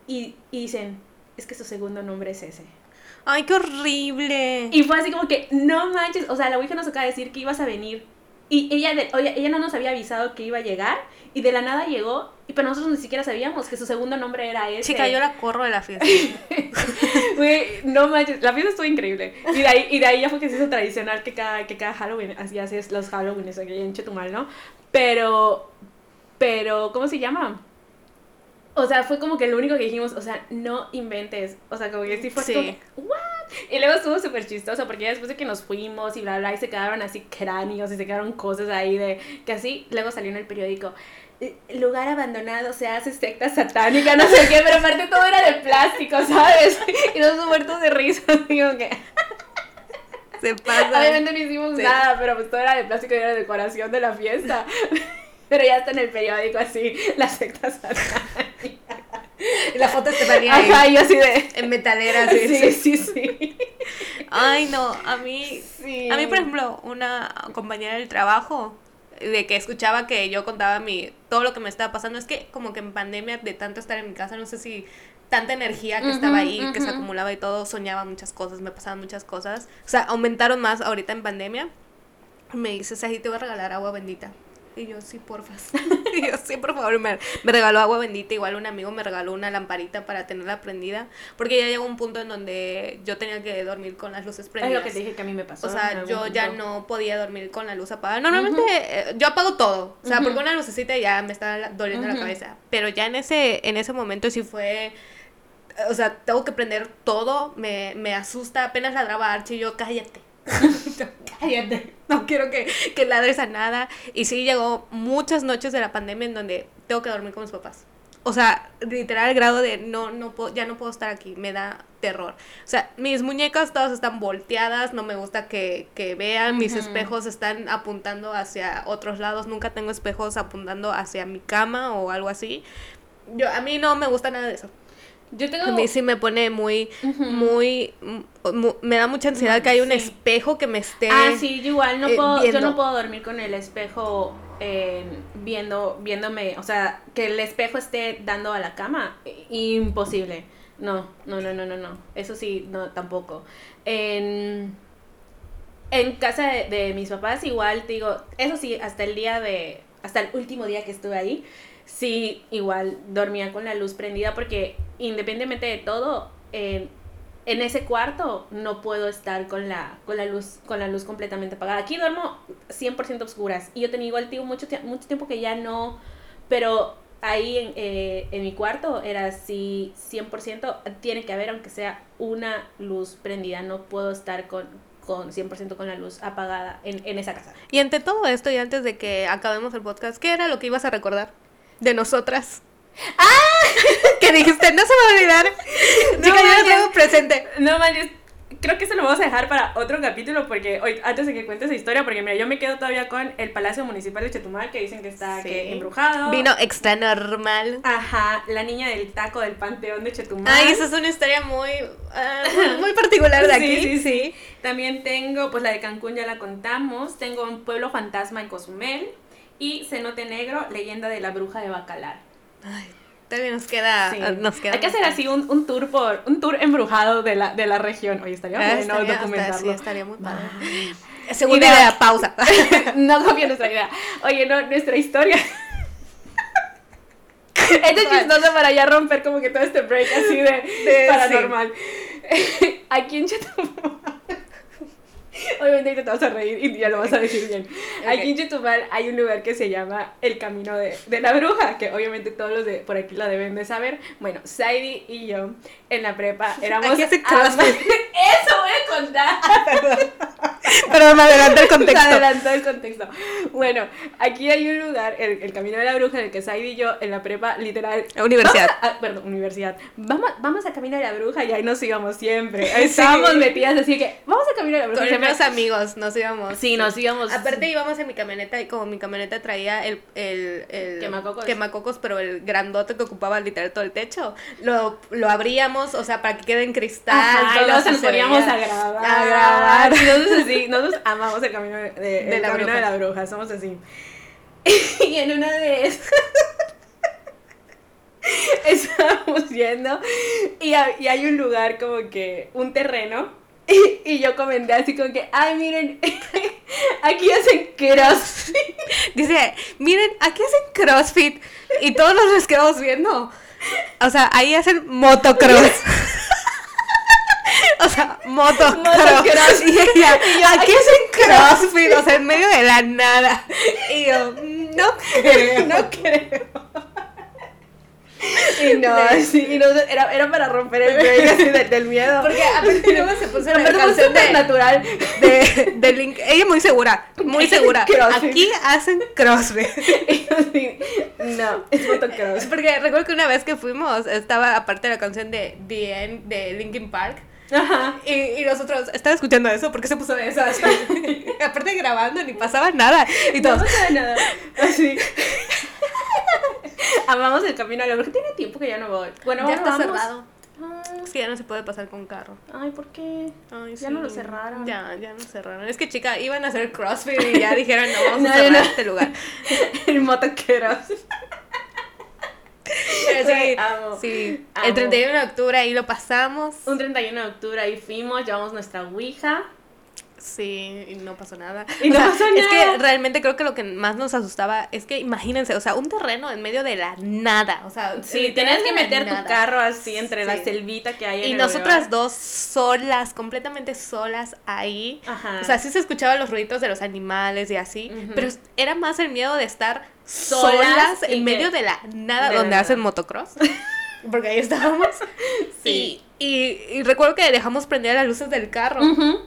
y, y, dicen, es que su segundo nombre es ese. ¡Ay, qué horrible! Y fue así como que, no manches, o sea, la Ouija nos acaba de decir que ibas a venir. Y ella, de, ella no nos había avisado que iba a llegar y de la nada llegó, y pero nosotros ni siquiera sabíamos que su segundo nombre era ese. Chica, yo la corro de la fiesta. no manches, la fiesta estuvo increíble. Y de ahí, y de ahí ya fue que se hizo tradicional que cada, que cada Halloween, así haces los Halloween aquí en Chetumal, ¿no? Pero, pero, ¿cómo se llama? O sea, fue como que lo único que dijimos, o sea, no inventes. O sea, como que sí fue sí. Como, ¿what? Y luego estuvo súper chistoso porque después de que nos fuimos y bla, bla, y se quedaron así cráneos y se quedaron cosas ahí de que así, luego salió en el periódico lugar abandonado se hace secta satánica, no sé qué, pero aparte todo era de plástico, ¿sabes? Y nos muertos de risa, digo que... Se pasa. Obviamente no hicimos nada, pero pues todo era de plástico y era decoración de la fiesta. Pero ya está en el periódico así, la secta satánica. Y la foto te ahí. yo así de... En metalera, sí. Sí, sí, sí. Ay, no, a mí... Sí. A mí, por ejemplo, una compañera del trabajo de que escuchaba que yo contaba mi todo lo que me estaba pasando es que como que en pandemia de tanto estar en mi casa no sé si tanta energía que estaba ahí que se acumulaba y todo soñaba muchas cosas me pasaban muchas cosas o sea aumentaron más ahorita en pandemia me dices ahí te voy a regalar agua bendita y yo, sí, porfa. y yo, sí, por favor. Me, me, regaló agua bendita. Igual un amigo me regaló una lamparita para tenerla prendida. Porque ya llegó un punto en donde yo tenía que dormir con las luces prendidas. Es lo que dije que a mí me pasó. O sea, yo ya no podía dormir con la luz apagada. Normalmente eh, yo apago todo. O sea, porque una lucecita ya me estaba doliendo la cabeza. Pero ya en ese, en ese momento sí fue o sea, tengo que prender todo, me, me asusta, apenas ladraba Archie y yo, cállate, Cállate. No quiero que, que ladres a nada. Y sí llegó muchas noches de la pandemia en donde tengo que dormir con mis papás. O sea, literal el grado de no, no puedo, ya no puedo estar aquí, me da terror. O sea, mis muñecas todas están volteadas, no me gusta que, que vean, mis espejos están apuntando hacia otros lados, nunca tengo espejos apuntando hacia mi cama o algo así. Yo, a mí no me gusta nada de eso. Yo tengo... A mí sí me pone muy, muy, mu- me da mucha ansiedad que hay un Sí. espejo que me esté... Ah, sí, yo igual no eh, puedo, yo no puedo dormir con el espejo eh, viendo, viéndome, o sea, que el espejo esté dando a la cama, imposible. No, no, no, no, no, no. Eso sí, no, tampoco. En, en casa de, de mis papás igual, te digo, eso sí, hasta el día de, hasta el último día que estuve ahí, sí, igual dormía con la luz prendida porque independientemente de todo, en, ese cuarto no puedo estar con la, con la luz con la luz completamente apagada. Aquí duermo 100% oscuras y yo tenía igual tío mucho, mucho tiempo que ya no, pero ahí en, eh, en mi cuarto era así 100%, tiene que haber aunque sea una luz prendida, no puedo estar con, con 100% con la luz apagada en, en esa casa. Y ante todo esto, y antes de que acabemos el podcast, ¿qué era lo que ibas a recordar de nosotras? ¡Ah! que dijiste, no se me va a olvidar. No Chica, yo lo tengo presente. No manches, creo que eso lo vamos a dejar para otro capítulo porque hoy antes de que cuentes esa historia porque mira, yo me quedo todavía con el Palacio Municipal de Chetumal que dicen que está Sí. que embrujado. Vino extra normal. Ajá, la niña del taco del Panteón de Chetumal. Ay, esa es una historia muy, ah, muy, muy particular de aquí. Sí, sí, sí. También tengo, pues la de Cancún ya la contamos. Tengo un pueblo fantasma en Cozumel. Y Cenote Negro, leyenda de la bruja de Bacalar. Ay, todavía nos queda, Sí. ah, nos queda Hay que hacer así un, un tour por un tour embrujado de la, de la región. Oye, estaría Ah, bueno estaría- documentarlo. hasta- sí, estaría muy padre. Ay. Segunda Idea. idea, pausa. no en nuestra idea. Oye, no, nuestra historia. Esto es chistoso para ya romper como que todo este break así de, De- paranormal. Aquí en. Obviamente ahorita te vas a reír y ya lo vas a decir bien. Aquí en Chetumal hay un lugar que se llama El Camino de, de la Bruja, que obviamente todos los de por aquí lo deben de saber. Bueno, Saidi y yo en la prepa éramos... Amas- crossfit. Eso voy a contar. Pero me adelanté el contexto. adelantó el contexto. Bueno, aquí hay un lugar, el, el Camino de la Bruja, en el que Saidi y yo en la prepa, literal. Universidad. a- ah, perdón, universidad. Vamos, vamos a Camino de la Bruja y ahí nos íbamos siempre. Estábamos Sí. metidas así que, vamos a Camino de la Bruja. Unos amigos nos íbamos. Sí, nos íbamos. Aparte íbamos en mi camioneta y como mi camioneta traía el, el, el Quemacocos. quemacocos, pero el grandote que ocupaba literal todo el techo, lo, lo abríamos, o sea, para que quede en cristal. Ajá, y luego así nos se poníamos a grabar. A grabar. Y nosotros así, nosotros amamos el camino de, de- De el la camino bruja. de la bruja, somos así. y en una de esas estábamos yendo y hay un lugar como que, un terreno. Y, y yo comenté así como que, ay, miren, aquí hacen crossfit. Dice, miren, aquí hacen CrossFit y todos nos quedamos viendo. O sea, ahí hacen motocross. O sea, motocross. Motocross. Y ella, aquí hacen CrossFit, o sea, en medio de la nada. Y yo, "Mm, no creo. No creo. Y no, así, y nosotros- era, era para romper el break así de- del miedo. Porque aparte luego se puso la canción de, natural. de, de Link. Ella muy segura, muy segura. Aquí hacen CrossFit. Y yo así, no, es motocross. Porque recuerdo que una vez que fuimos, estaba aparte de la canción de The End de Linkin Park. Ajá. Y, y nosotros estaba escuchando eso porque se puso eso así. aparte grabando ni pasaba nada. Y No todos. pasa nada. Así. Amamos el camino a la bruja. Tiene tiempo que ya no voy. Bueno, ya está vamos. cerrado. Ah, Es que ya no se puede pasar con carro. Ay, ¿por qué? Ay, Ya sí. no lo cerraron. Ya, ya no cerraron. Es que chica, iban a hacer CrossFit y ya dijeron, no, vamos No, a cerrar no. este lugar. El motocross. Sí, amo. sí. Amo. El 31 de octubre ahí lo pasamos. Un 31 de octubre ahí fuimos, llevamos nuestra ouija. Sí, y no pasó nada. Y no pasó Es que nada. realmente creo que lo que más nos asustaba es que imagínense, o sea, un terreno en medio de la nada, o sea, Sí, tenías que meter tu nada. carro así entre la selvita que hay en Y el nosotras dos solas, completamente solas ahí. Ajá. O sea, sí se escuchaban los ruiditos de los animales y así, pero era más el miedo de estar Solas en que- medio de la nada de donde nada. hacen motocross. Porque ahí estábamos. Sí. Y, y, y recuerdo que dejamos prender las luces del carro. Ujú.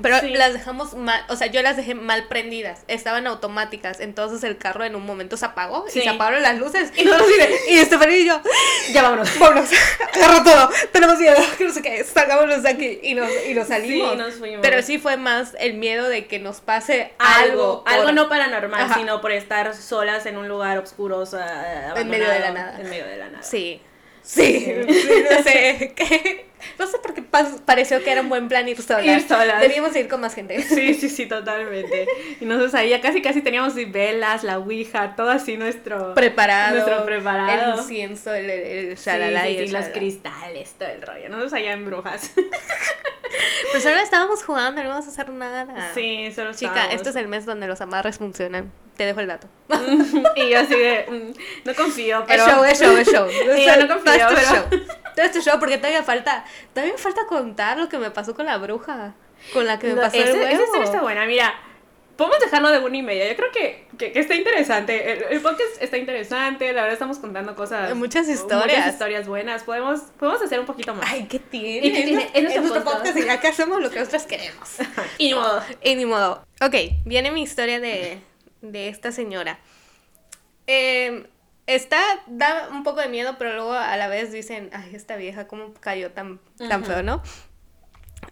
Pero Sí. las dejamos mal, o sea, yo las dejé mal prendidas, estaban automáticas, entonces el carro en un momento se apagó Sí. y se apagaron las luces. Y nosotros así de, Y Estefanía y yo, ya vámonos. vámonos, agarra todo, tenemos miedo, que no sé qué, salgámonos de aquí y nos, y nos salimos. Sí, nos fuimos. Pero sí fue más el miedo de que nos pase algo, algo. por- algo no paranormal, Ajá. sino por estar solas en un lugar oscuro, o sea, En medio de la nada. En medio de la nada. Sí. Sí, sí, no sé. ¿qué? No sé por qué pareció que era un buen plan ir solas. Ir solas. Debíamos ir con más gente. Sí, sí, sí, totalmente. Y nosotros ahí ya casi casi teníamos velas, la ouija, todo así nuestro... Preparado. Nuestro preparado. El incienso, el, el, Sí, shalala sí, y el los cristales, todo el rollo. Nosotros allá en brujas. Pues solo estábamos jugando, no íbamos a hacer nada. Sí, solo Chica, estábamos. este es el mes donde los amarres funcionan. Te dejo el dato. y yo así de... mm, no confío, pero... Es show, es show, es show. No confío, Todo esto es pero- show. Todo es show porque todavía falta, todavía falta contar lo que me pasó con la bruja. Con la que me Lo- pasó ese- el huevo. esa historia está buena, mira. Podemos dejarlo de una y media. Yo creo que, que, que está interesante. El, el podcast está interesante. La verdad, estamos contando cosas. Muchas historias. Muchas historias buenas. Podemos, podemos hacer un poquito más. Ay, ¿qué tiene? ¿Y qué tiene? Es nuestro nuestro podcast. podcast y acá hacemos lo que nosotros queremos. y ni modo. Y ni modo. Ok, viene mi historia de, de esta señora. Eh, está, da un poco de miedo, pero luego a la vez dicen, ay, esta vieja, ¿cómo cayó tan, tan feo, no?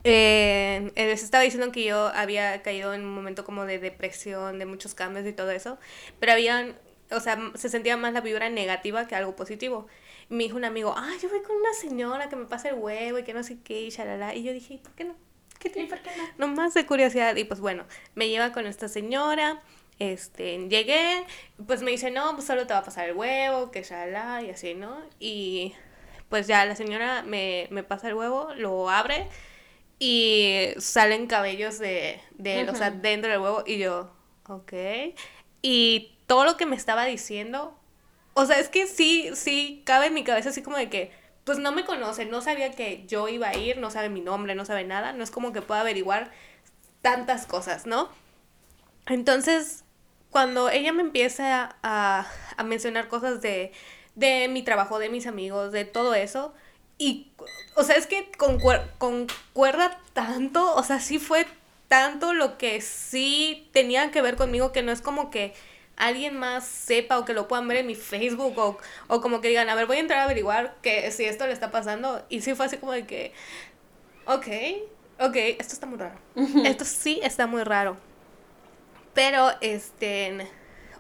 Eh, eh, les estaba diciendo que yo había caído en un momento como de depresión, de muchos cambios y todo eso, pero habían, o sea, se sentía más la vibra negativa que algo positivo. Y me dijo un amigo, ah, yo voy con una señora que me pasa el huevo y que no sé qué, y shalala. Y yo dije, ¿y por qué no? ¿Qué ¿Y tiene? por qué no? Nomás de curiosidad. Y pues bueno, me lleva con esta señora. Este, llegué, pues me dice, no, pues solo te va a pasar el huevo, que shalala, y así, ¿no? Y pues ya la señora me, me pasa el huevo, lo abre y salen cabellos de, de él, o sea, dentro del huevo. Y yo, ok. Y todo lo que me estaba diciendo, o sea, es que sí, sí, cabe en mi cabeza así como de que, pues no me conoce, no sabía que yo iba a ir, no sabe mi nombre, no sabe nada, no es como que pueda averiguar tantas cosas, ¿no? Entonces, cuando ella me empieza a, a mencionar cosas de, de mi trabajo, de mis amigos, de todo eso, y, o sea, es que concuer- concuerda tanto, o sea, sí fue tanto lo que sí tenía que ver conmigo, que no es como que alguien más sepa o que lo puedan ver en mi Facebook o, o como que digan, a ver, voy a entrar a averiguar que si esto le está pasando. Y sí fue así como de que, ok, ok, esto está muy raro. Esto sí está muy raro. Pero, este,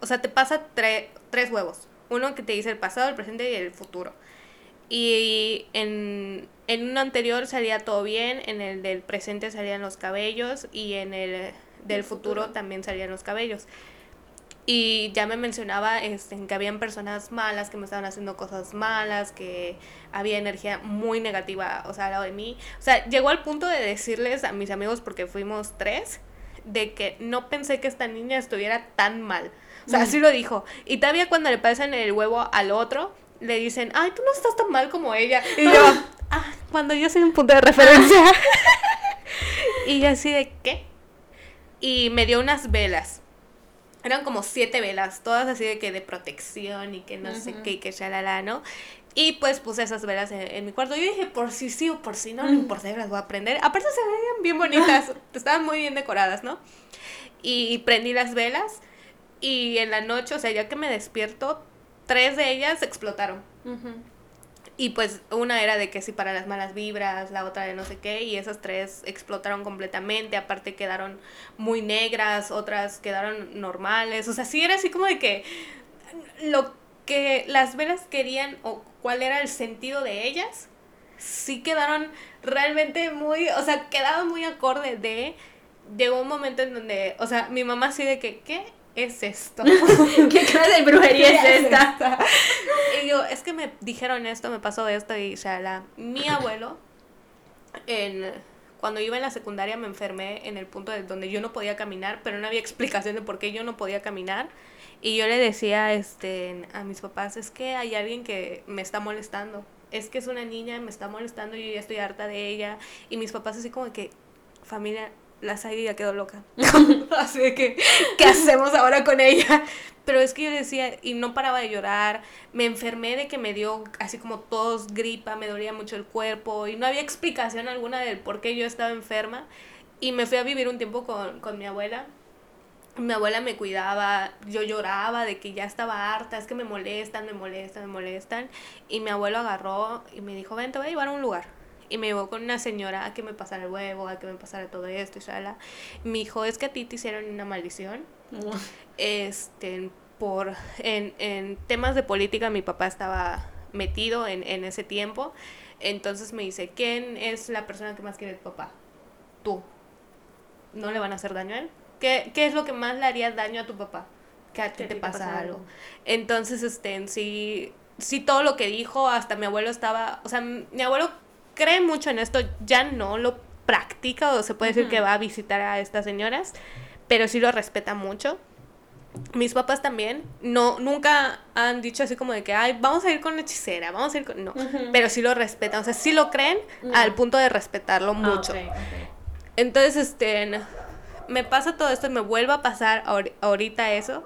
o sea, te pasa tre- tres huevos. Uno que te dice el pasado, el presente y el futuro. Y en, en uno anterior salía todo bien, en el del presente salían los cabellos y en el del futuro también salían los cabellos. Y ya me mencionaba este, que habían personas malas que me estaban haciendo cosas malas, que había energía muy negativa, o sea, al lado de mí. O sea, llegó al punto de decirles a mis amigos, porque fuimos tres, de que no pensé que esta niña estuviera tan mal. O sea, así lo dijo. Y todavía cuando le pasan el huevo al otro, le dicen, ay, tú no estás tan mal como ella. Y yo, ah, cuando yo soy un punto de referencia. y yo así de, ¿qué? Y me dio unas velas. Eran como siete velas, todas así de que de protección y que no sé qué, y que shalala, ¿no? Y pues puse esas velas en, en mi cuarto. Yo dije, por si sí o por si no, no importa, yo las voy a prender. Aparte se veían bien bonitas, estaban muy bien decoradas, ¿no? Y prendí las velas y en la noche, o sea, ya que me despierto, tres de ellas explotaron. Y pues una era de que sí para las malas vibras, la otra de no sé qué, y esas tres explotaron completamente, aparte quedaron muy negras, otras quedaron normales, o sea, sí era así como de que lo que las velas querían o cuál era el sentido de ellas, sí quedaron realmente muy, o sea, quedaban muy acorde de, llegó un momento en donde, o sea, mi mamá así de que, ¿qué es esto? ¿Qué clase de brujería es esta? Y yo, es que me dijeron esto, me pasó esto y la Mi abuelo, en, cuando iba en la secundaria me enfermé en el punto de donde yo no podía caminar, pero no había explicación de por qué yo no podía caminar. Y yo le decía este, a mis papás, es que hay alguien que me está molestando. Es que es una niña, me está molestando yo ya estoy harta de ella. Y mis papás así como que, familia, la Saidi ya quedó loca. así de que, ¿qué hacemos ahora con ella? Pero es que yo decía, y no paraba de llorar, me enfermé de que me dio así como tos, gripa, me dolía mucho el cuerpo y no había explicación alguna del por qué yo estaba enferma. Y me fui a vivir un tiempo con, con mi abuela. Mi abuela me cuidaba, yo lloraba de que ya estaba harta, es que me molestan, me molestan, me molestan. Y mi abuelo agarró y me dijo, ven, te voy a llevar a un lugar. Y me llevó con una señora a que me pasara el huevo, a que me pasara todo esto y shala. Me dijo, es que a ti te hicieron una maldición este por en, en temas de política mi papá estaba metido en, en ese tiempo. Entonces me dice, ¿quién es la persona que más quiere tu papá? Tú. ¿No le van a hacer daño a él? ¿Qué, qué es lo que más le haría daño a tu papá? Que a ti te, pasa, algo. Entonces, este, sí, sí, todo lo que dijo, hasta mi abuelo estaba, o sea, mi abuelo cree mucho en esto, ya no lo practica o se puede decir que va a visitar a estas señoras, pero sí lo respeta mucho. Mis papás también, no, nunca han dicho así como de que, ay, vamos a ir con hechicera, vamos a ir con... No, pero sí lo respetan, o sea, sí lo creen al punto de respetarlo ah, mucho. Entonces, este, me pasa todo esto y me vuelve a pasar ahorita eso.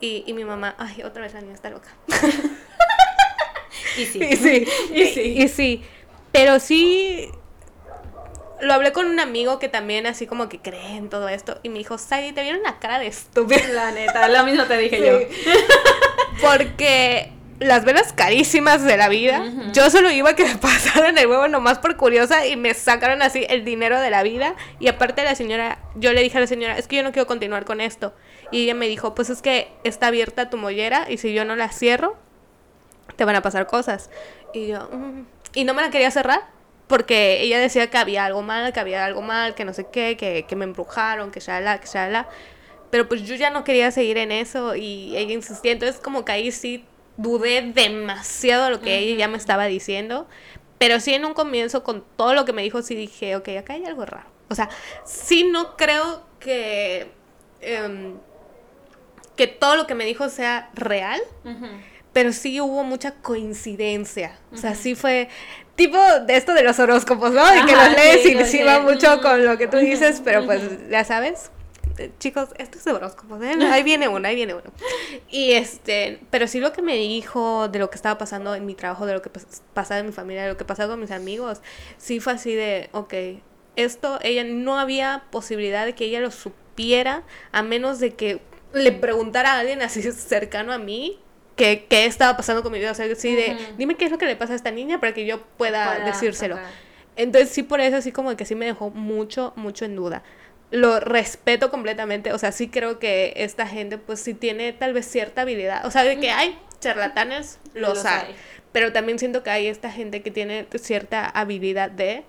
Y, y mi mamá, ay, otra vez la niña está loca. y sí. Y sí. Y sí. Y sí. Pero sí, lo hablé con un amigo que también así como que cree en todo esto y me dijo, Sai, te vieron la cara de estúpida. La neta, lo mismo te dije yo. Porque las velas carísimas de la vida, yo solo iba a que me pasaran el huevo nomás por curiosa y me sacaron así el dinero de la vida y aparte la señora, yo le dije a la señora, es que yo no quiero continuar con esto. Y ella me dijo, pues es que está abierta tu mollera y si yo no la cierro, te van a pasar cosas. Y yo, mm". y no me la quería cerrar porque ella decía que había algo mal, que había algo mal, que no sé qué, que, que me embrujaron, que la que la Pero pues yo ya no quería seguir en eso y ella insistía. Entonces como que ahí sí dudé demasiado lo que ella ya me estaba diciendo. Pero sí en un comienzo con todo lo que me dijo sí dije, ok, acá hay algo raro. O sea, sí no creo que... Em, que todo lo que me dijo sea real pero sí hubo mucha coincidencia. O sea, sí fue tipo de esto de los horóscopos, ¿no? De que los lees y sí va mucho con lo que tú dices, pero pues ya sabes. Eh, chicos, esto es de horóscopos, ¿eh? Ahí viene uno, ahí viene uno. Y este, pero sí lo que me dijo de lo que estaba pasando en mi trabajo, de lo que pasaba en mi familia, de lo que pasaba con mis amigos, sí fue así de, ok, esto, ella no había posibilidad de que ella lo supiera a menos de que le preguntara a alguien así cercano a mí qué, estaba pasando con mi vida. O sea, sí, de, dime qué es lo que le pasa a esta niña para que yo pueda, decírselo. Entonces, sí, por eso, así como que sí me dejó mucho, mucho en duda. Lo respeto completamente. O sea, sí creo que esta gente, pues sí tiene tal vez cierta habilidad. O sea, de que hay charlatanes, los, hay. Pero también siento que hay esta gente que tiene cierta habilidad de.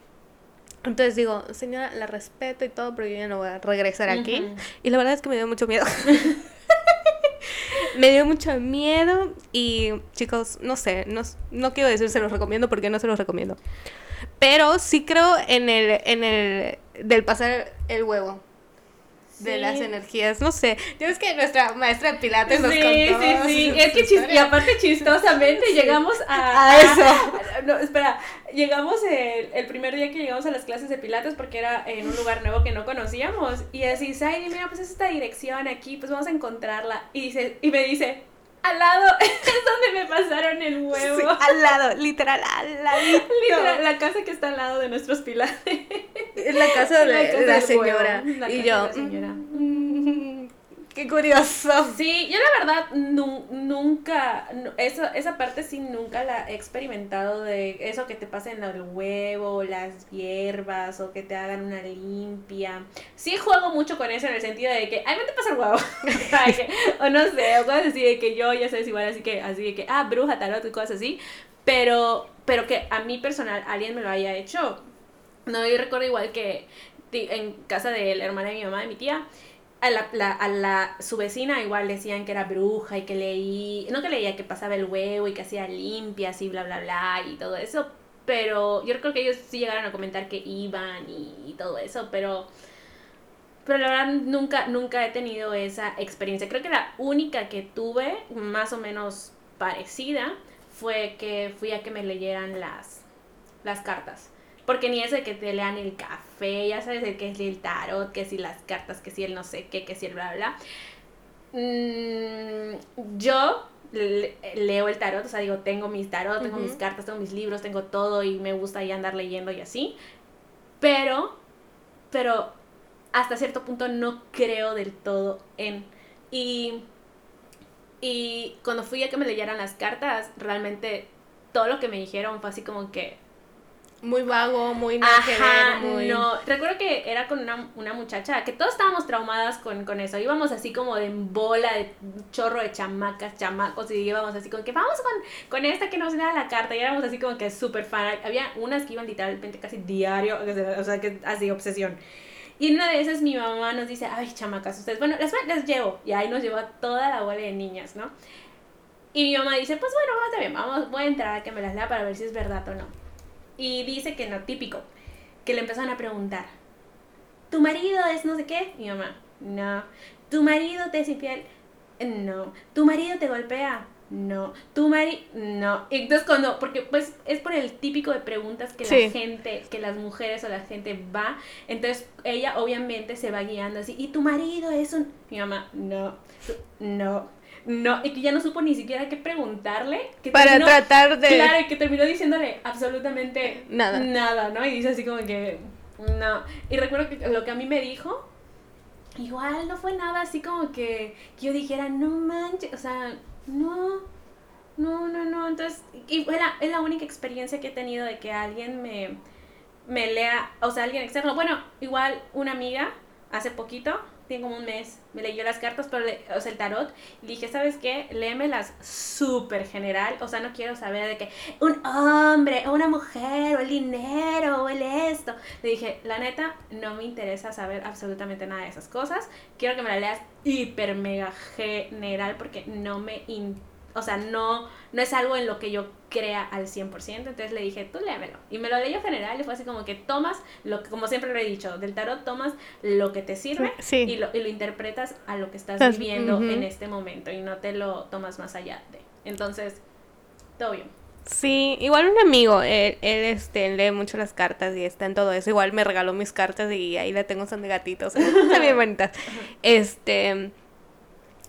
Entonces digo, señora, la respeto y todo, pero yo ya no voy a regresar aquí. Y la verdad es que me dio mucho miedo. me dio mucho miedo y chicos, no sé, no, no quiero decir se los recomiendo porque no se los recomiendo. Pero sí creo en el, en el del pasar el huevo de las energías, no sé. es que nuestra maestra de Pilates nos sí, contó. Sí, sí, Es que y aparte chistosamente llegamos a, a eso. no, espera, llegamos el, el, primer día que llegamos a las clases de Pilates porque era en un lugar nuevo que no conocíamos y así, ay, mira, pues es esta dirección aquí, pues vamos a encontrarla. Y dice y me dice, al lado es donde me pasaron el huevo. al lado, literal, al lado. Literal, la casa que está al lado de nuestros pilares. Es la casa de la, señora. y yo. señora. Qué curioso. Sí, yo la verdad nunca, eso, esa parte sí nunca la he experimentado de eso que te pasa en el huevo, las hierbas o que te hagan una limpia. Sí juego mucho con eso en el sentido de que, ay, me te pasa el huevo. o no sé, o cosas así de que yo ya sé igual, así que, así de que, ah, bruja, tarot y cosas así. Pero, pero que a mí personal alguien me lo haya hecho. No, yo recuerdo igual que en casa de la hermana de mi mamá, de mi tía, a la, la, a la, su vecina igual decían que era bruja y que leí, no que leía que pasaba el huevo y que hacía limpias y bla, bla, bla y todo eso, pero yo creo que ellos sí llegaron a comentar que iban y, todo eso, pero, pero la verdad nunca, nunca he tenido esa experiencia. Creo que la única que tuve, más o menos parecida, fue que fui a que me leyeran las, las cartas. Porque ni eso de que te lean el café, ya sabes de qué es el tarot, que si las cartas, que si el no sé qué, que si el bla bla. Mm, yo leo el tarot, o sea, digo, tengo mis tarot, tengo mis cartas, tengo mis libros, tengo todo y me gusta ahí andar leyendo y así. Pero, pero hasta cierto punto no creo del todo en... Y, y cuando fui a que me leyeran las cartas, realmente todo lo que me dijeron fue así como que muy vago, muy nada que ver, muy... No, recuerdo que era con una, una muchacha, que todos estábamos traumadas con, con eso. Íbamos así como de bola, de chorro de chamacas, chamacos, y íbamos así como que vamos con, con esta que nos da la carta. Y éramos así como que súper fan. Había unas que iban literalmente casi diario, o sea, que así, obsesión. Y una de esas mi mamá nos dice, ay, chamacas, ustedes, bueno, las, las llevo. Y ahí nos llevó a toda la bola de niñas, ¿no? Y mi mamá dice, pues bueno, está bien, vamos, voy a entrar a que me las lea para ver si es verdad o no. Y dice que no, típico, que le empezaron a preguntar, ¿tu marido es no sé qué? Mi mamá, no. ¿Tu marido te es infiel? No. ¿Tu marido te golpea? No. ¿Tu marido? No. Entonces cuando, porque pues es por el típico de preguntas que la gente, que las mujeres o la gente va, entonces ella obviamente se va guiando así, ¿y tu marido es un... Mi mamá, no. No no, y que ya no supo ni siquiera qué preguntarle. Que Para tratar de... Claro, y que terminó diciéndole absolutamente nada. Nada, ¿no? Y dice así como que, no. Y recuerdo que lo que a mí me dijo, igual no fue nada así como que, que yo dijera, no manches, o sea, no, no, no, no. Entonces, y fue la, es la única experiencia que he tenido de que alguien me, me lea, o sea, alguien externo. Bueno, igual una amiga hace poquito tiene como un mes, me leyó las cartas, pero o sea, el tarot, y dije, ¿sabes qué? Léemelas súper general, o sea, no quiero saber de que un hombre, o una mujer, o el dinero, o el esto. Le dije, la neta, no me interesa saber absolutamente nada de esas cosas, quiero que me la leas hiper mega general, porque no me interesa o sea, no, no es algo en lo que yo crea al 100%, entonces le dije, tú léemelo. Y me lo leyó general y fue así como que tomas, lo que, como siempre lo he dicho, del tarot tomas lo que te sirve y, lo, y lo interpretas a lo que estás viviendo en este momento y no te lo tomas más allá de. Entonces, todo bien. Sí, igual un amigo, él, él este, lee mucho las cartas y está en todo eso. Igual me regaló mis cartas y ahí le tengo son de gatitos. Están bien bonitas. Este,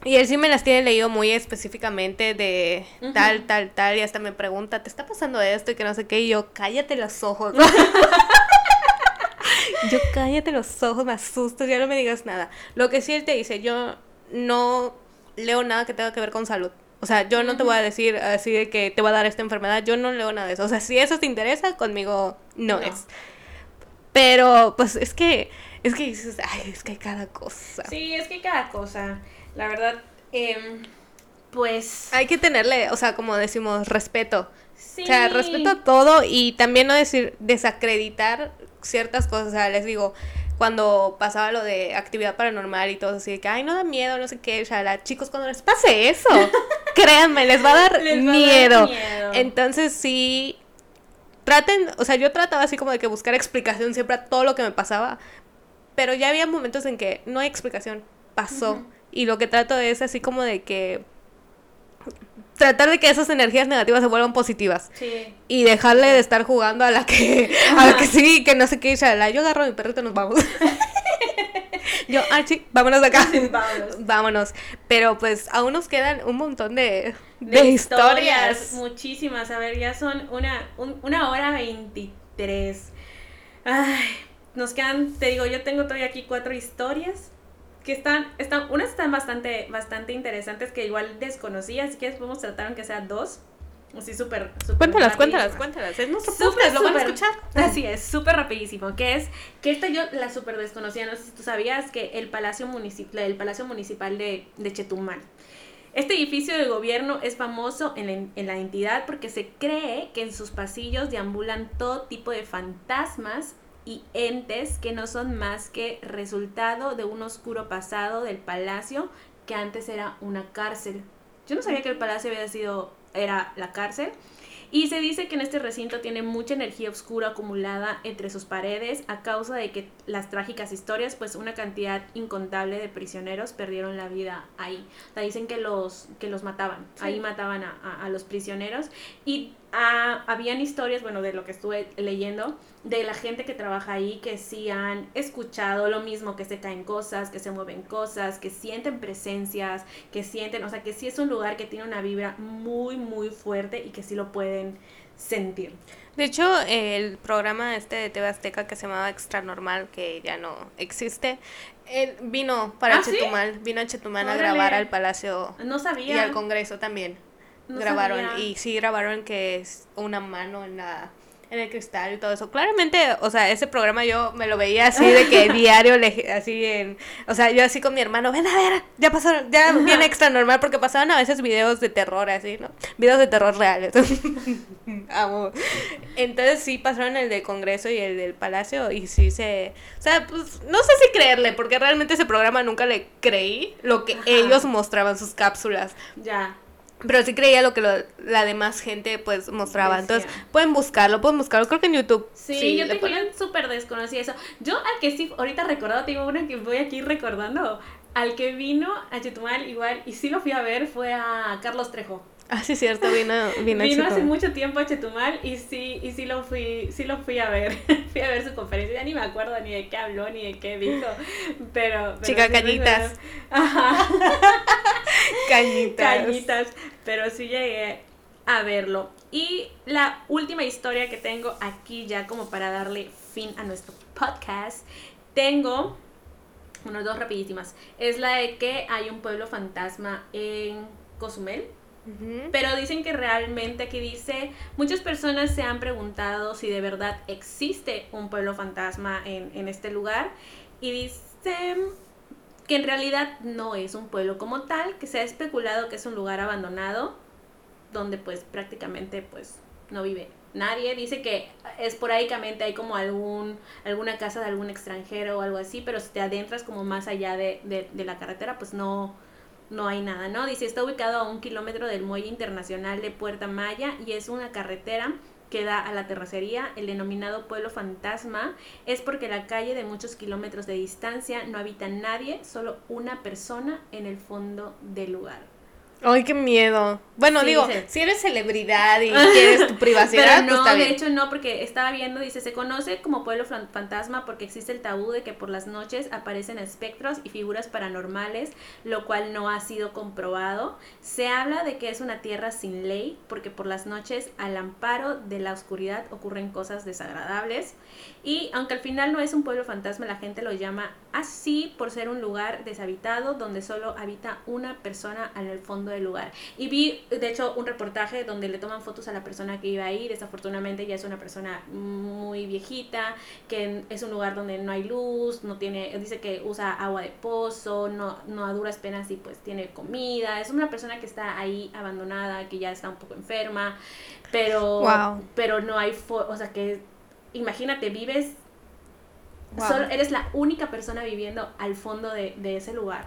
y él sí me las tiene leído muy específicamente de tal, tal, tal, y hasta me pregunta, ¿te está pasando esto? Y que no sé qué, y yo, cállate los ojos. yo, cállate los ojos, me asusto, ya no me digas nada. Lo que sí él te dice, yo no leo nada que tenga que ver con salud. O sea, yo no te voy a decir así de que te va a dar esta enfermedad, yo no leo nada de eso. O sea, si eso te interesa, conmigo no, no. es. Pero, pues es que, es que dices, ay, es que hay cada cosa. Sí, es que hay cada cosa. La verdad, em, pues... Hay que tenerle, o sea, como decimos, respeto. Sí. O sea, respeto a todo y también no decir desacreditar ciertas cosas. O sea, les digo, cuando pasaba lo de actividad paranormal y todo así, que, ay, no da miedo, no sé qué, o sea, chicos, cuando les pase eso, créanme, les va a dar, miedo. Entonces sí, traten, o sea, yo trataba así como de que buscar explicación siempre a todo lo que me pasaba, pero ya había momentos en que no hay explicación, pasó. Y lo que trato es así como de que tratar de que esas energías negativas se vuelvan positivas. Sí. Y dejarle de estar jugando a la que, a la que sí, que no sé qué, la yo agarro a mi perrito y nos vamos. yo, ah, sí, vámonos de acá. vámonos. vámonos. Pero pues aún nos quedan un montón de, de, historias. Muchísimas. A ver, ya son una, una hora veintitrés. Ay, nos quedan, te digo, yo tengo todavía aquí cuatro historias que están, están, unas están bastante, bastante interesantes que igual desconocía, así que podemos tratar aunque sea dos. Así súper, súper. Cuéntalas, cuéntalas, cuéntalas. Es nuestro super, lo van a escuchar. Así es, súper rapidísimo. Que es, que esta yo la súper desconocía. No sé si tú sabías que el Palacio Municipal, el Palacio Municipal de, de Chetumal. Este edificio de gobierno es famoso en la, en la entidad porque se cree que en sus pasillos deambulan todo tipo de fantasmas y entes que no son más que resultado de un oscuro pasado del palacio que antes era una cárcel. Yo no sabía que el palacio había sido era la cárcel. Y se dice que en este recinto tiene mucha energía oscura acumulada entre sus paredes a causa de que las trágicas historias, pues una cantidad incontable de prisioneros perdieron la vida ahí. O sea, dicen que los, que los mataban, ahí mataban a, a, los prisioneros. Y ah, habían historias, bueno, de lo que estuve leyendo, de la gente que trabaja ahí que sí han escuchado lo mismo, que se caen cosas, que se mueven cosas, que sienten presencias, que sienten, o sea, que sí es un lugar que tiene una vibra muy, muy fuerte y que sí lo pueden sentir. De hecho, el programa este de TV Azteca que se llamaba Extra Normal, que ya no existe, él vino para ¿Ah, Chetumal, vino a Chetumal a grabar al Palacio no sabía. y al Congreso también. Grabaron y sí grabaron que es una mano en la en el cristal y todo eso. Claramente, o sea, ese programa yo me lo veía así de que diario, así en, o sea, yo así con mi hermano, ven a ver, ya pasaron, ya viene extra normal, porque pasaban a veces videos de terror así, ¿no? Videos de terror reales. Amo. Entonces sí pasaron el del Congreso y el del Palacio y sí se, o sea, pues no sé si creerle, porque realmente ese programa nunca le creí lo que ellos mostraban sus cápsulas. Ya. Pero sí creía lo que la demás gente pues mostraba. Entonces, pueden buscarlo, pueden buscarlo. Creo que en YouTube. Sí, yo tenía súper desconocida eso. Yo al que sí, ahorita recordado, tengo una que voy aquí recordando. Al que vino a Chetumal igual, y sí lo fui a ver, fue a Carlos Trejo. Ah, sí, cierto, vino, vino, vino hace mucho tiempo a Chetumal y sí, y sí lo fui, sí lo fui a ver. fui a ver su conferencia, ya ni me acuerdo ni de qué habló ni de qué dijo. Pero. Chica cañitas. Ajá. cañitas. Cañitas. Pero sí llegué a verlo. Y la última historia que tengo aquí ya como para darle fin a nuestro podcast. Tengo. Bueno, dos rapidísimas. Es la de que hay un pueblo fantasma en Cozumel pero dicen que realmente aquí dice, muchas personas se han preguntado si de verdad existe un pueblo fantasma en, en este lugar y dicen que en realidad no es un pueblo como tal, que se ha especulado que es un lugar abandonado donde pues prácticamente pues no vive nadie. Dice que esporádicamente hay como algún, alguna casa de algún extranjero o algo así, pero si te adentras como más allá de, de la carretera pues no, no hay nada, ¿no? Dice, está ubicado a un kilómetro del muelle internacional de Puerta Maya y es una carretera que da a la terracería, el denominado pueblo fantasma, es porque la calle de muchos kilómetros de distancia no habita nadie, solo una persona en el fondo del lugar. Ay, qué miedo. Bueno, digo, si eres celebridad y quieres tu privacidad, Pero pues no, de hecho no, porque estaba viendo, dice, se conoce como pueblo fantasma porque existe el tabú de que por las noches aparecen espectros y figuras paranormales, lo cual no ha sido comprobado. Se habla de que es una tierra sin ley porque por las noches al amparo de la oscuridad ocurren cosas desagradables. Y aunque al final no es un pueblo fantasma, la gente lo llama así por ser un lugar deshabitado donde solo habita una persona en el fondo del lugar. Y vi, de hecho, un reportaje donde le toman fotos a la persona que iba ahí. Desafortunadamente ya es una persona muy viejita, que es un lugar donde no hay luz, no tiene, dice que usa agua de pozo, no, no a duras penas y pues tiene comida. Es una persona que está ahí abandonada, que ya está un poco enferma, pero, pero no hay, o sea que imagínate, vives, solo eres la única persona viviendo al fondo de, ese lugar.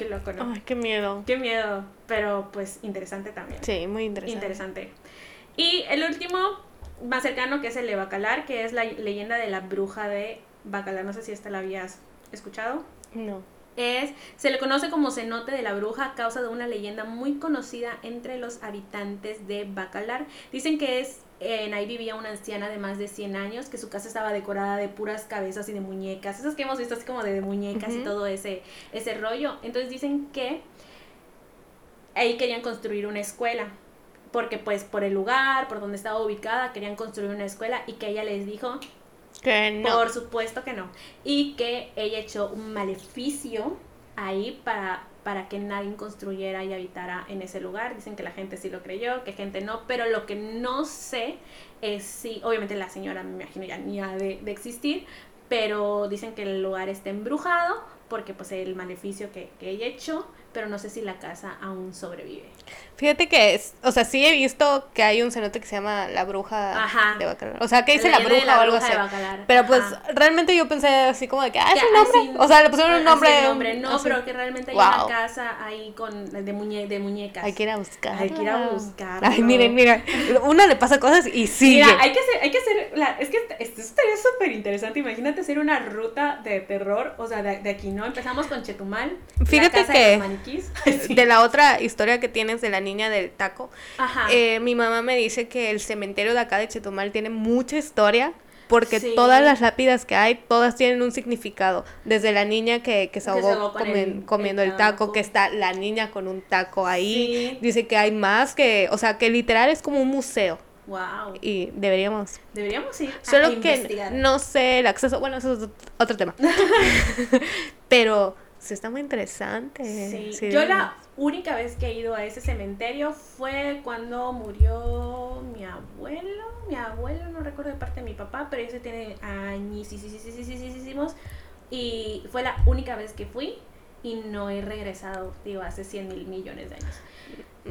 Qué loco, ¿no? Ay, qué miedo. Qué miedo, pero pues interesante también. Sí, muy interesante. Interesante. Y el último más cercano que es el de Bacalar, que es la leyenda de la bruja de Bacalar. No sé si esta la habías escuchado. No. Es, se le conoce como cenote de la bruja a causa de una leyenda muy conocida entre los habitantes de Bacalar. Dicen que es en ahí vivía una anciana de más de 100 años, que su casa estaba decorada de puras cabezas y de muñecas, esas que hemos visto así como de, muñecas y todo ese, ese rollo. Entonces dicen que ahí querían construir una escuela, porque pues por el lugar, por donde estaba ubicada, querían construir una escuela y que ella les dijo que no. Por supuesto que no. Y que ella echó un maleficio ahí para para que nadie construyera y habitara en ese lugar. Dicen que la gente sí lo creyó, que gente no, pero lo que no sé es si, obviamente la señora me imagino ya ni ha de, de existir, pero dicen que el lugar está embrujado porque pues el maleficio que, que ella echó pero no sé si la casa aún sobrevive. Fíjate que es, o sea, sí he visto que hay un cenote que se llama La Bruja de Bacalar. O sea, que dice la, bruja, o algo así. Pero pues realmente yo pensé así como de que, ah, es un nombre. o sea, le pusieron un nombre. nombre. No, pero que realmente hay una casa ahí con de, muñe de muñecas. Hay que ir a buscar. Hay que ir a buscar. Ay, miren, mira, uno le pasa cosas y sigue. Mira, hay que hacer, hay que hacer, la, es que esto estaría súper interesante. Imagínate hacer una ruta de terror, o sea, de, aquí, ¿no? Empezamos con Chetumal. Fíjate que de la otra historia que tienes de la niña del taco, eh, mi mamá me dice que el cementerio de acá de Chetumal tiene mucha historia porque todas las lápidas que hay, todas tienen un significado. Desde la niña que, se ahogó, comiendo el taco, que está la niña con un taco ahí. Dice que hay más que, o sea, que literal es como un museo. Wow. Y deberíamos. Deberíamos ir. Solo que no sé el acceso. Bueno, eso es otro tema. Pero Sí, está muy interesante. Sí. Sí. Yo la única vez que he ido a ese cementerio fue cuando murió mi abuelo. Mi abuelo, no recuerdo de parte de mi papá, pero ese tiene años Y fue la única vez que fui y no he regresado, digo, hace 100 mil millones de años.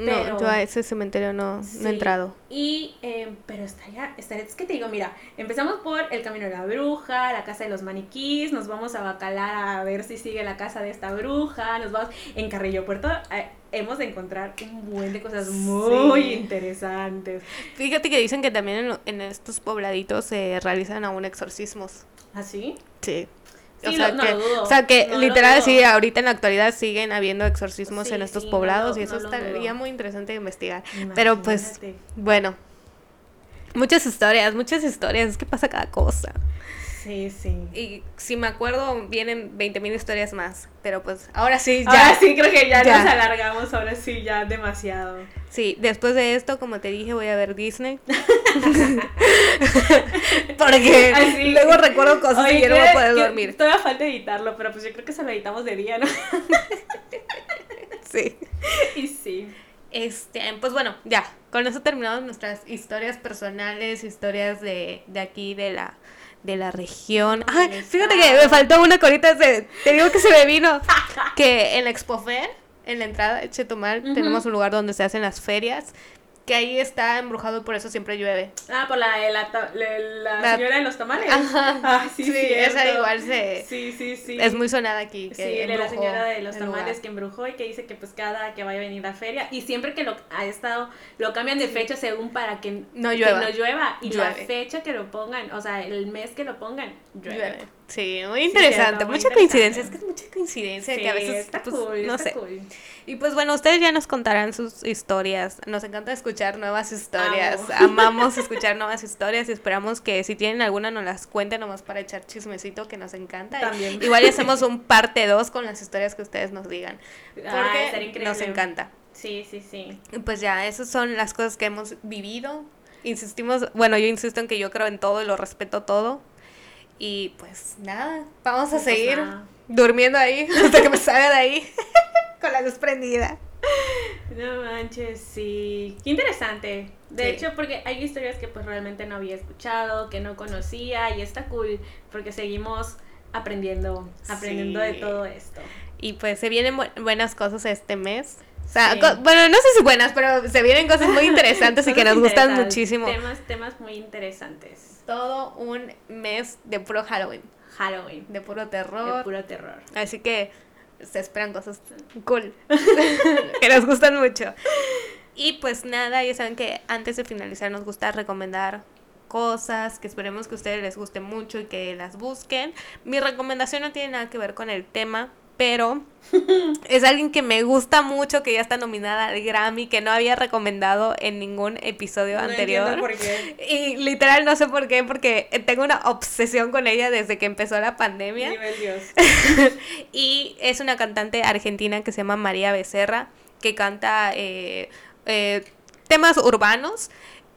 Pero, no, yo a ese cementerio no, no he entrado. Y, eh, pero estaría, estaría, es que te digo, mira, empezamos por el Camino de la Bruja, la Casa de los Maniquís, nos vamos a Bacalar a ver si sigue la casa de esta bruja, nos vamos en Carrillo Puerto, eh, hemos de encontrar un buen de cosas muy interesantes. Fíjate que dicen que también en, en estos pobladitos se realizan aún exorcismos. ¿Ah, sí? Sí o, sea que, o sea que literal sí, ahorita en la actualidad siguen habiendo exorcismos en estos poblados y eso estaría muy interesante de investigar. Pero pues, bueno, muchas historias, muchas historias, es que pasa cada cosa. Sí, sí. Y si me acuerdo, vienen 20.000 historias más. Pero pues, ahora sí, ya. Ahora sí, creo que ya, ya, nos alargamos, ahora sí, ya demasiado. Sí, después de esto, como te dije, voy a ver Disney. Porque luego recuerdo cosas y ya no voy a poder dormir. Todavía falta editarlo, pero pues yo creo que se lo editamos de día, ¿no? sí. Y sí. Este, pues bueno, ya, con eso terminamos nuestras historias personales, historias de, de aquí, de la, de la región. Ay, fíjate que me faltó una corita, de, te digo que se me vino, que en la Expofer, en la entrada de Chetumal, tenemos un lugar donde se hacen las ferias que ahí está embrujado y por eso siempre llueve. Ah, por la, la, la, señora de los tamales. Ajá. Ah, sí, sí, esa igual se... Sí, sí, sí. Es muy sonada aquí. sí, de la señora de los tamales que embrujó y que dice que pues cada que vaya a venir la feria y siempre que lo ha estado, lo cambian de fecha según para que no llueva. no llueva y la fecha que lo pongan, o sea, el mes que lo pongan, llueve. Sí, muy interesante, mucha coincidencia, es que es mucha coincidencia que a veces, pues, cool, no sé. Y pues bueno, ustedes ya nos contarán sus historias, nos encanta escuchar nuevas historias, amamos escuchar nuevas historias y esperamos que si tienen alguna nos las cuenten nomás para echar chismecito que nos encanta. También. Igual hacemos un parte 2 con las historias que ustedes nos digan, porque nos encanta. Sí, sí, sí. Y pues ya, esas son las cosas que hemos vivido. Insistimos, bueno, yo insisto en que yo creo en todo y lo respeto todo. Y pues nada, vamos a pues seguir durmiendo ahí hasta que me salga de ahí con la luz prendida. No manches, sí. Qué interesante. De hecho, porque hay historias que pues realmente no había escuchado, que no conocía y está cool porque seguimos aprendiendo, aprendiendo de todo esto. Y pues se vienen buenas cosas este mes. O sea, bueno, no sé si buenas, pero se vienen cosas muy interesantes y que nos gustan muchísimo. Temas, temas muy interesantes todo un mes de puro Halloween. Halloween. De puro terror. De puro terror. Así que se esperan cosas cool. que nos gustan mucho. Y pues nada, ya saben que antes de finalizar nos gusta recomendar cosas que esperemos que a ustedes les guste mucho y que las busquen. Mi recomendación no tiene nada que ver con el tema, pero es alguien que me gusta mucho, que ya está nominada al Grammy, que no había recomendado en ningún episodio anterior. Por qué. Y literal no sé por qué, porque tengo una obsesión con ella desde que empezó la pandemia. Dios. y es una cantante argentina que se llama María Becerra, que canta eh, eh, temas urbanos.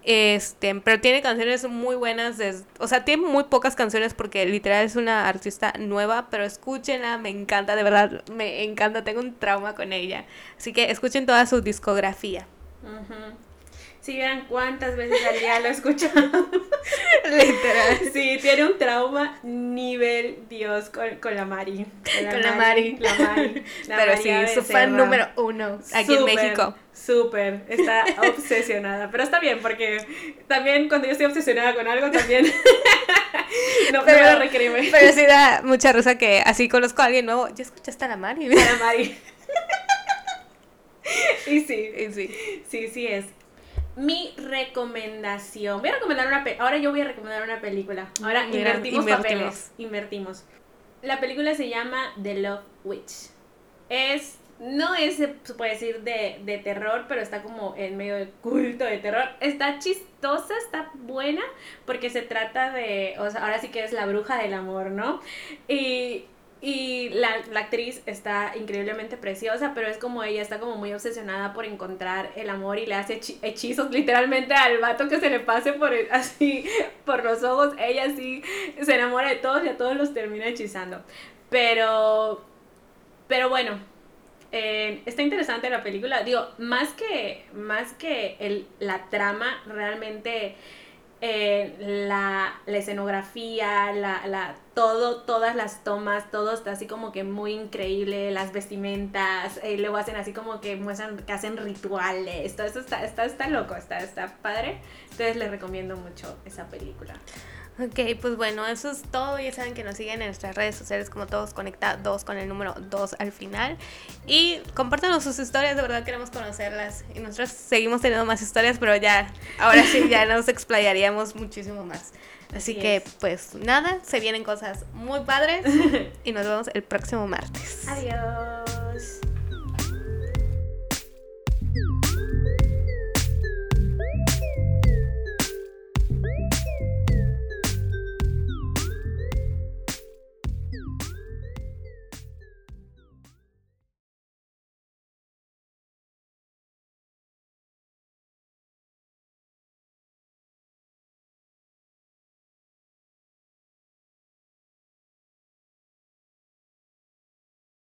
Este, pero tiene canciones muy buenas, o sea, tiene muy pocas canciones porque literal es una artista nueva, pero escúchenla, me encanta, de verdad, me encanta, tengo un trauma con ella. Así que escuchen toda su discografía. Si vieran cuántas veces al día lo he escuchado. Literal. Sí, tiene un trauma nivel Dios con, la Mari. Con la, Mari. La Mari. Pero sí, su fan número uno aquí en México. Súper, está obsesionada. Pero está bien, porque también cuando yo estoy obsesionada con algo, también no, pero, me lo recrime. Pero sí da mucha risa que así conozco a alguien nuevo. ¿Ya escuchaste a la Mari? A la Mari. y sí, y sí. Sí, sí es mi recomendación. Voy a recomendar una Ahora yo voy a recomendar una película. Ahora invertimos, papeles. Invertimos. La película se llama The Love Witch. Es. No es, se puede decir, de, de terror, pero está como en medio de culto de terror. Está chistosa, está buena, porque se trata de. O sea, ahora sí que es la bruja del amor, ¿no? Y y la, la, actriz está increíblemente preciosa, pero es como ella está como muy obsesionada por encontrar el amor y le hace hechizos literalmente al vato que se le pase por así por los ojos. Ella sí se enamora de todos y a todos los termina hechizando. Pero pero bueno, eh, está interesante la película. Digo, más que, más que el, la trama, realmente eh, la, la, escenografía, la, la, todo, todas las tomas, todo está así como que muy increíble, las vestimentas, eh, luego hacen así como que muestran que hacen rituales, todo eso está, está, está loco, está, está padre. Entonces les recomiendo mucho esa película. Ok, pues bueno, eso es todo. Ya saben que nos siguen en nuestras redes sociales como todos conectados con el número 2 al final. Y compártanos sus historias, de verdad queremos conocerlas. Y nosotros seguimos teniendo más historias, pero ya, ahora sí, ya nos explayaríamos muchísimo más. Así que, pues nada, se vienen cosas muy padres y nos vemos el próximo martes. Adiós.